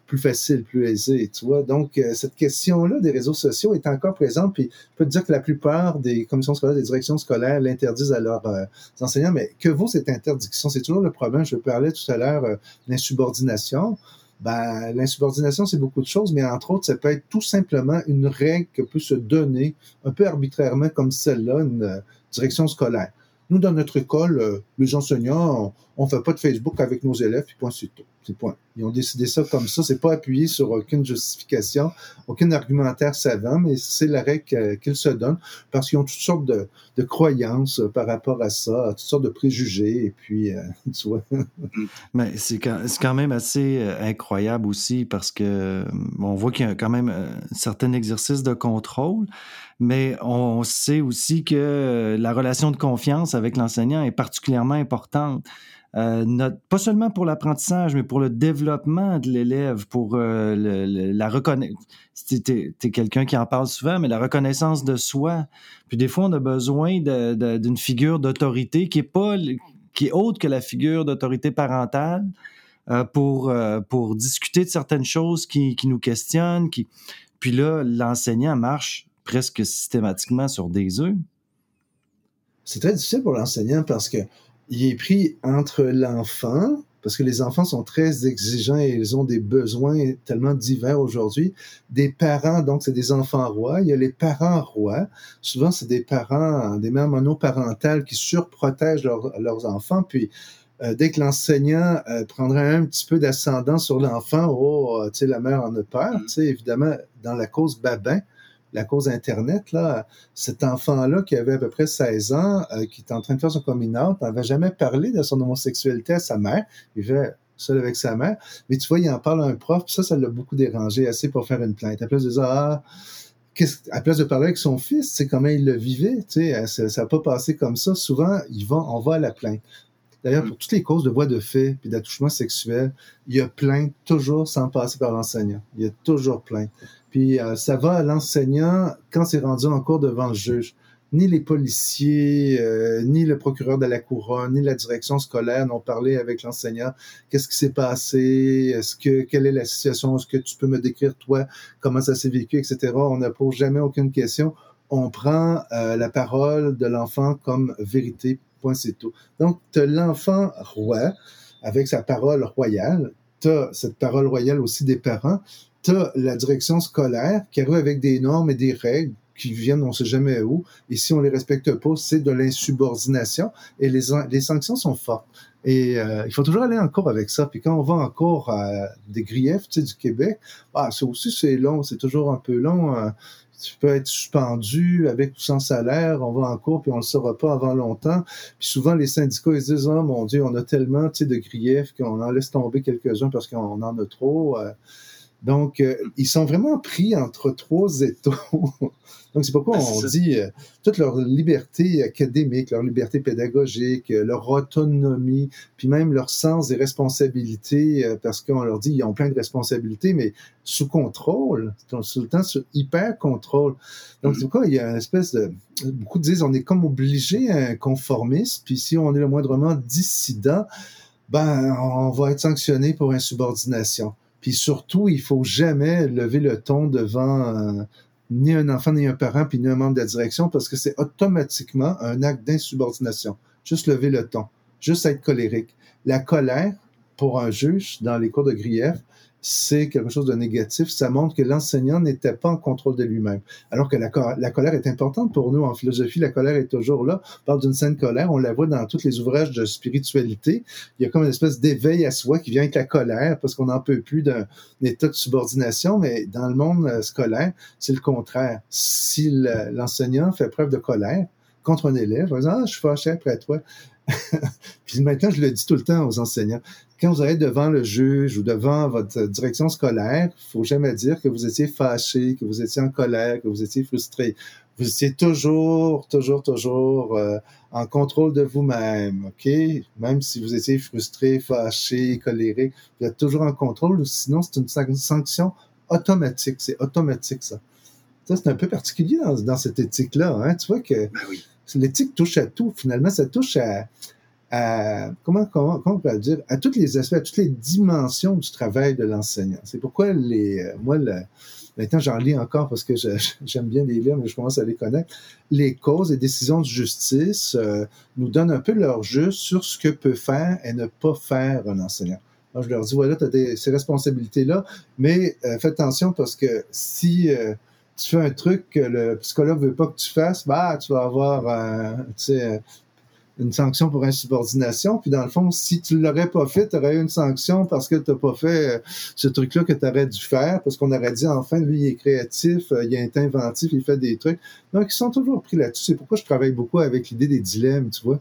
B: plus facile, plus aisé, tu vois. Donc, euh, cette question-là des réseaux sociaux est encore présente, puis je peux te dire que la plupart des commissions scolaires, des directions scolaires l'interdisent à leurs euh, enseignants, mais que vaut cette interdiction? C'est toujours le problème. Je parlais tout à l'heure euh, l'insubordination ben, l'insubordination, c'est beaucoup de choses, mais entre autres, ça peut être tout simplement une règle que peut se donner un peu arbitrairement comme celle-là, une euh, direction scolaire. Nous, dans notre école, euh, les enseignants, on ne fait pas de Facebook avec nos élèves, puis point, c'est tout. Point. Ils ont décidé ça comme ça. C'est pas appuyé sur aucune justification, aucun argumentaire savant, mais c'est la règle qu'ils se donnent parce qu'ils ont toutes sortes de, croyances par rapport à ça, toutes sortes de préjugés, et puis, euh, tu vois.
A: mais c'est quand, quand, même assez euh, incroyable aussi parce que on voit qu'il y a quand même un certain exercice de contrôle, mais on sait aussi que la relation de confiance avec l'enseignant est particulièrement importante. Euh, pas seulement pour l'apprentissage, mais pour le développement de l'élève, pour euh, la reconnaissance. Tu es, quelqu'un qui en parle souvent, mais la reconnaissance de soi. Puis des fois, on a besoin d'une figure d'autorité qui est pas qui est autre que la figure d'autorité parentale euh, pour, pour discuter de certaines choses qui, qui nous questionnent. Puis là, l'enseignant marche presque systématiquement sur des œufs.
B: C'est très difficile pour l'enseignant parce que il est pris entre l'enfant, parce que les enfants sont très exigeants et ils ont des besoins tellement divers aujourd'hui, des parents, donc c'est des enfants rois, il y a les parents rois, souvent c'est des parents, des mères monoparentales qui surprotègent leurs enfants, puis euh, dès que l'enseignant euh, prendrait un petit peu d'ascendant sur l'enfant, oh, tu sais, la mère en a peur, mm. tu sais, évidemment, dans la cause Babin, la cause Internet, là, cet enfant-là qui avait à peu près 16 ans, euh, qui était en train de faire son coming out, n'avait jamais parlé de son homosexualité à sa mère. Il vivait seul avec sa mère. Mais tu vois, il en parle à un prof, puis ça, ça l'a beaucoup dérangé, assez pour faire une plainte. Après, il disait, ah, à place de parler avec son fils, c'est comment il le vivait, ça n'a pas passé comme ça. Souvent, il va, on va à la plainte. D'ailleurs, pour toutes les causes de voix de fait puis d'attouchement sexuel, il y a plainte toujours sans passer par l'enseignant. Il y a toujours plainte. Puis euh, ça va à l'enseignant quand c'est rendu en cours devant le juge. Ni les policiers, euh, ni le procureur de la couronne, ni la direction scolaire n'ont parlé avec l'enseignant. Qu'est-ce qui s'est passé? Est-ce que quelle est la situation? Est-ce que tu peux me décrire toi comment ça s'est vécu, etc. On ne pose jamais aucune question. On prend euh, la parole de l'enfant comme vérité. Point c'est tout. Donc l'enfant roi avec sa parole royale. Tu as cette parole royale aussi des parents tu la direction scolaire qui arrive avec des normes et des règles qui viennent on ne sait jamais où, et si on les respecte pas, c'est de l'insubordination, et les, les sanctions sont fortes. Et euh, il faut toujours aller en cours avec ça. Puis quand on va en cours à des griefs tu sais, du Québec, ah, ça aussi c'est long, c'est toujours un peu long. Hein. tu peux être suspendu avec ou sans salaire, on va en cours, puis on le saura pas avant longtemps. Puis souvent, les syndicats, ils disent, oh mon Dieu, on a tellement tu sais, de griefs qu'on en laisse tomber quelques-uns parce qu'on en a trop. Euh. Donc, euh, ils sont vraiment pris entre trois étaux. Donc, c'est pourquoi on dit euh, toute leur liberté académique, leur liberté pédagogique, euh, leur autonomie, puis même leur sens des responsabilités, parce qu'on leur dit ils ont plein de responsabilités, mais sous contrôle, tout le temps sous hyper contrôle. Donc, c'est pourquoi il y a une espèce de... Beaucoup disent on est comme obligé à un conformisme, puis si on est le moindrement dissident, ben, on va être sanctionné pour insubordination. Puis surtout, il faut jamais lever le ton devant euh, ni un enfant, ni un parent, puis ni un membre de la direction, parce que c'est automatiquement un acte d'insubordination. Juste lever le ton, juste être colérique. La colère, pour un juge, dans les cours de grief, c'est quelque chose de négatif. Ça montre que l'enseignant n'était pas en contrôle de lui-même. Alors que la, colère est importante pour nous en philosophie. La colère est toujours là. On parle d'une saine colère. On la voit dans tous les ouvrages de spiritualité. Il y a comme une espèce d'éveil à soi qui vient avec la colère parce qu'on n'en peut plus d'un état de subordination. Mais dans le monde euh, scolaire, c'est le contraire. Si l'enseignant fait preuve de colère contre un élève, en disant, ah, je suis fâché après toi. Puis maintenant, je le dis tout le temps aux enseignants quand vous allez devant le juge ou devant votre direction scolaire, il faut jamais dire que vous étiez fâché, que vous étiez en colère, que vous étiez frustré. Vous étiez toujours, toujours, toujours euh, en contrôle de vous-même, OK? Même si vous étiez frustré, fâché, coléré, vous êtes toujours en contrôle, sinon c'est une sanction automatique. C'est automatique, ça. Ça, c'est un peu particulier dans, cette éthique-là. Hein? Tu vois que ben l'éthique touche à tout. Finalement, ça touche à, à, comment, on peut dire, à tous les aspects, à toutes les dimensions du travail de l'enseignant. C'est pourquoi les, euh, moi, le, maintenant j'en lis encore parce que j'aime bien les lire, mais je commence à les connaître. Les causes et décisions de justice euh, nous donnent un peu leur juste sur ce que peut faire et ne pas faire un enseignant. Moi, je leur dis, voilà, tu as ces responsabilités-là, mais euh, fais attention parce que si tu fais un truc que le psychologue veut pas que tu fasses, bah, tu vas avoir, tu sais, une sanction pour insubordination. Puis dans le fond, si tu l'aurais pas fait, tu aurais eu une sanction parce que tu n'as pas fait euh, ce truc-là que tu aurais dû faire, parce qu'on aurait dit enfin, lui, il est créatif, euh, il est inventif, il fait des trucs. Donc, ils sont toujours pris là-dessus. C'est pourquoi je travaille beaucoup avec l'idée des dilemmes, tu vois.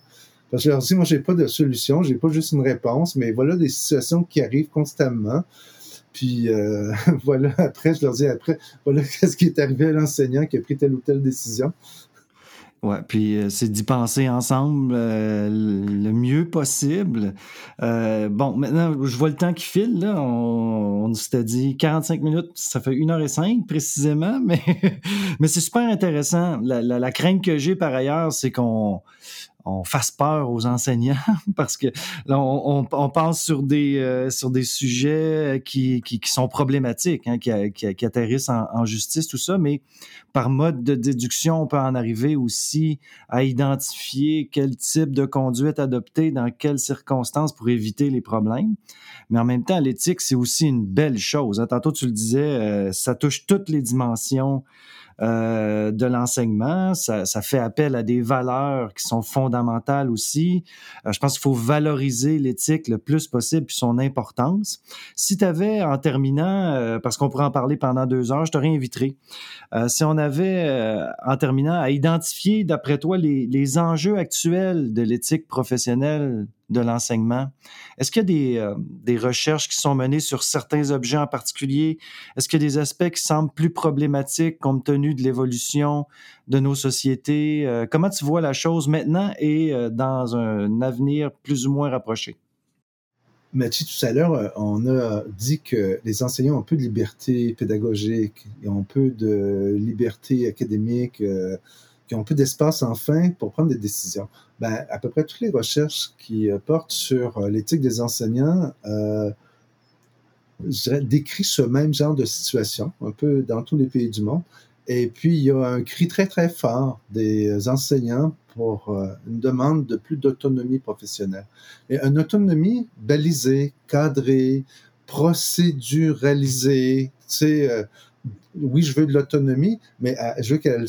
B: Parce que je leur dis, moi, j'ai pas de solution, j'ai pas juste une réponse, mais voilà des situations qui arrivent constamment. Puis euh, voilà, après, je leur dis après, voilà qu'est-ce qui est arrivé à l'enseignant qui a pris telle ou telle décision.
A: Ouais, puis euh, c'est d'y penser ensemble euh, le mieux possible. Bon, maintenant, je vois le temps qui file, là. On, on s'était dit 45 minutes, ça fait 1 heure et 5 précisément, mais, mais c'est super intéressant. La crainte que j'ai par ailleurs, c'est qu'on on fasse peur aux enseignants parce que là, on, on, pense sur des, euh, sur des sujets qui, qui, qui sont problématiques, hein, qui, qui, atterrissent en, justice, tout ça, mais par mode de déduction, on peut en arriver aussi à identifier quel type de conduite adopter, dans quelles circonstances pour éviter les problèmes. Mais en même temps, l'éthique, c'est aussi une belle chose. Hein. Tantôt, tu le disais, euh, ça touche toutes les dimensions euh, de l'enseignement. Ça, ça, fait appel à des valeurs qui sont fondamentales aussi. Euh, je pense qu'il faut valoriser l'éthique le plus possible puis son importance. Si tu avais, en terminant, euh, parce qu'on pourrait en parler pendant deux heures, je te réinviterai. si on avait, en terminant, à identifier, d'après toi, les, les enjeux actuels de l'éthique professionnelle de l'enseignement. Est-ce qu'il y a des, euh, des, recherches qui sont menées sur certains objets en particulier? Est-ce qu'il y a des aspects qui semblent plus problématiques compte tenu de l'évolution de nos sociétés? Euh, comment tu vois la chose maintenant et euh, dans un avenir plus ou moins rapproché?
B: Mathieu, tout à l'heure, on a dit que les enseignants ont peu de liberté pédagogique, et ont peu de liberté académique, qui ont peu d'espace enfin pour prendre des décisions. Ben, à peu près toutes les recherches qui euh, portent sur euh, l'éthique des enseignants euh, décrit ce même genre de situation, un peu dans tous les pays du monde. Et puis, il y a un cri très, très fort des enseignants pour une demande de plus d'autonomie professionnelle. Et une autonomie balisée, cadrée, procéduralisée, tu sais, oui, je veux de l'autonomie, mais euh, je veux qu'elle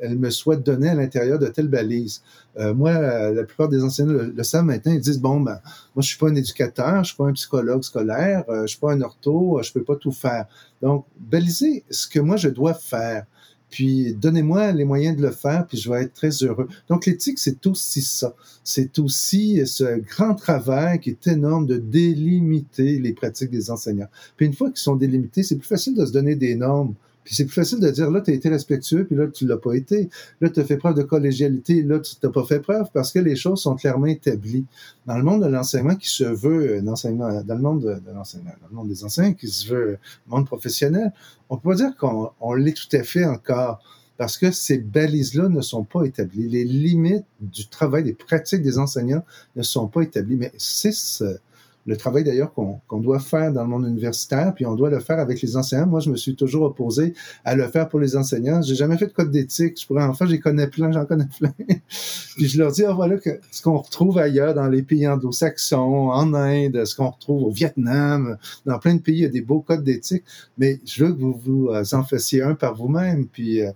B: elle me soit donnée à l'intérieur de telle balise. Euh, moi, la plupart des enseignants le, savent maintenant, ils disent, bon, ben, moi, je suis pas un éducateur, je suis pas un psychologue scolaire, euh, je suis pas un ortho, je peux pas tout faire. Donc, baliser ce que moi, je dois faire puis donnez-moi les moyens de le faire, puis je vais être très heureux. Donc l'éthique, c'est aussi ça. C'est aussi ce grand travail qui est énorme de délimiter les pratiques des enseignants. Puis une fois qu'ils sont délimités, c'est plus facile de se donner des normes puis c'est plus facile de dire, là, tu as été respectueux, puis là, tu l'as pas été. Là, tu as fait preuve de collégialité, là, tu n'as pas fait preuve parce que les choses sont clairement établies. Dans le monde de l'enseignement qui se veut un enseignement, dans le monde de, l'enseignement, dans le monde des enseignants qui se veut monde professionnel, on peut pas dire qu'on l'est tout à fait encore parce que ces balises-là ne sont pas établies. Les limites du travail, des pratiques des enseignants ne sont pas établies. Mais c'est ce, le travail d'ailleurs qu'on doit faire dans le monde universitaire, puis on doit le faire avec les enseignants. Moi, je me suis toujours opposé à le faire pour les enseignants. J'ai jamais fait de code d'éthique. Je pourrais en faire, j'en connais plein, j'en connais plein. puis je leur dis, oh, voilà que ce qu'on retrouve ailleurs dans les pays anglo-saxons, en Inde, ce qu'on retrouve au Vietnam, dans plein de pays, il y a des beaux codes d'éthique. Mais je veux que vous vous en fassiez un par vous-même. Puis euh,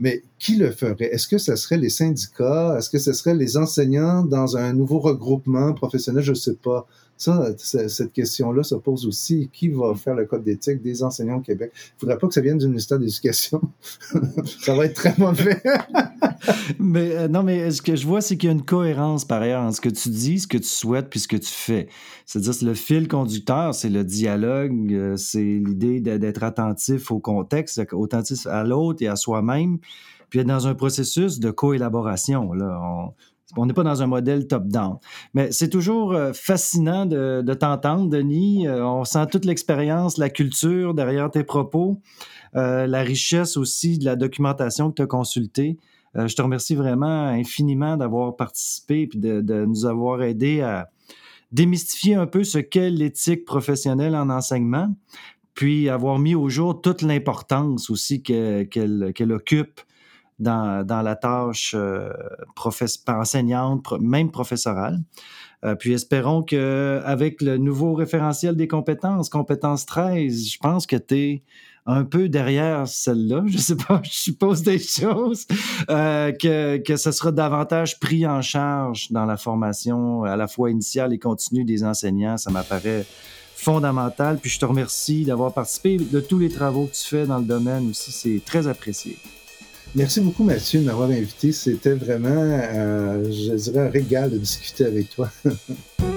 B: mais qui le ferait? Est-ce que ce serait les syndicats? Est-ce que ce serait les enseignants dans un nouveau regroupement professionnel? Je ne sais pas. Ça, cette question-là se pose aussi. Qui va faire le code d'éthique des enseignants au Québec? Il ne faudrait pas que ça vienne du ministère de l'Éducation. ça va être très mauvais.
A: mais euh, non, mais ce que je vois, c'est qu'il y a une cohérence par ailleurs entre ce que tu dis, ce que tu souhaites, puis ce que tu fais. C'est-à-dire, le fil conducteur, c'est le dialogue, euh, c'est l'idée d'être attentif au contexte, attentif à l'autre et à soi-même, puis être dans un processus de coélaboration. Là, on, on n'est pas dans un modèle top-down. Mais c'est toujours euh, fascinant de, t'entendre, Denis. Euh, on sent toute l'expérience, la culture derrière tes propos, euh, la richesse aussi de la documentation que tu as consultée. je te remercie vraiment infiniment d'avoir participé et de, nous avoir aidé à démystifier un peu ce qu'est l'éthique professionnelle en enseignement, puis avoir mis au jour toute l'importance aussi qu'elle occupe dans, la tâche euh, enseignante, même professorale. Euh, puis espérons qu'avec le nouveau référentiel des compétences, compétences 13, je pense que tu es un peu derrière celle-là. Je sais pas, je suppose des choses, euh, que, que ce sera davantage pris en charge dans la formation à la fois initiale et continue des enseignants. Ça m'apparaît fondamental. Puis je te remercie d'avoir participé de tous les travaux que tu fais dans le domaine aussi. C'est très apprécié.
B: Merci beaucoup, Mathieu, de m'avoir invité. C'était vraiment, euh, je dirais, un régal de discuter avec toi.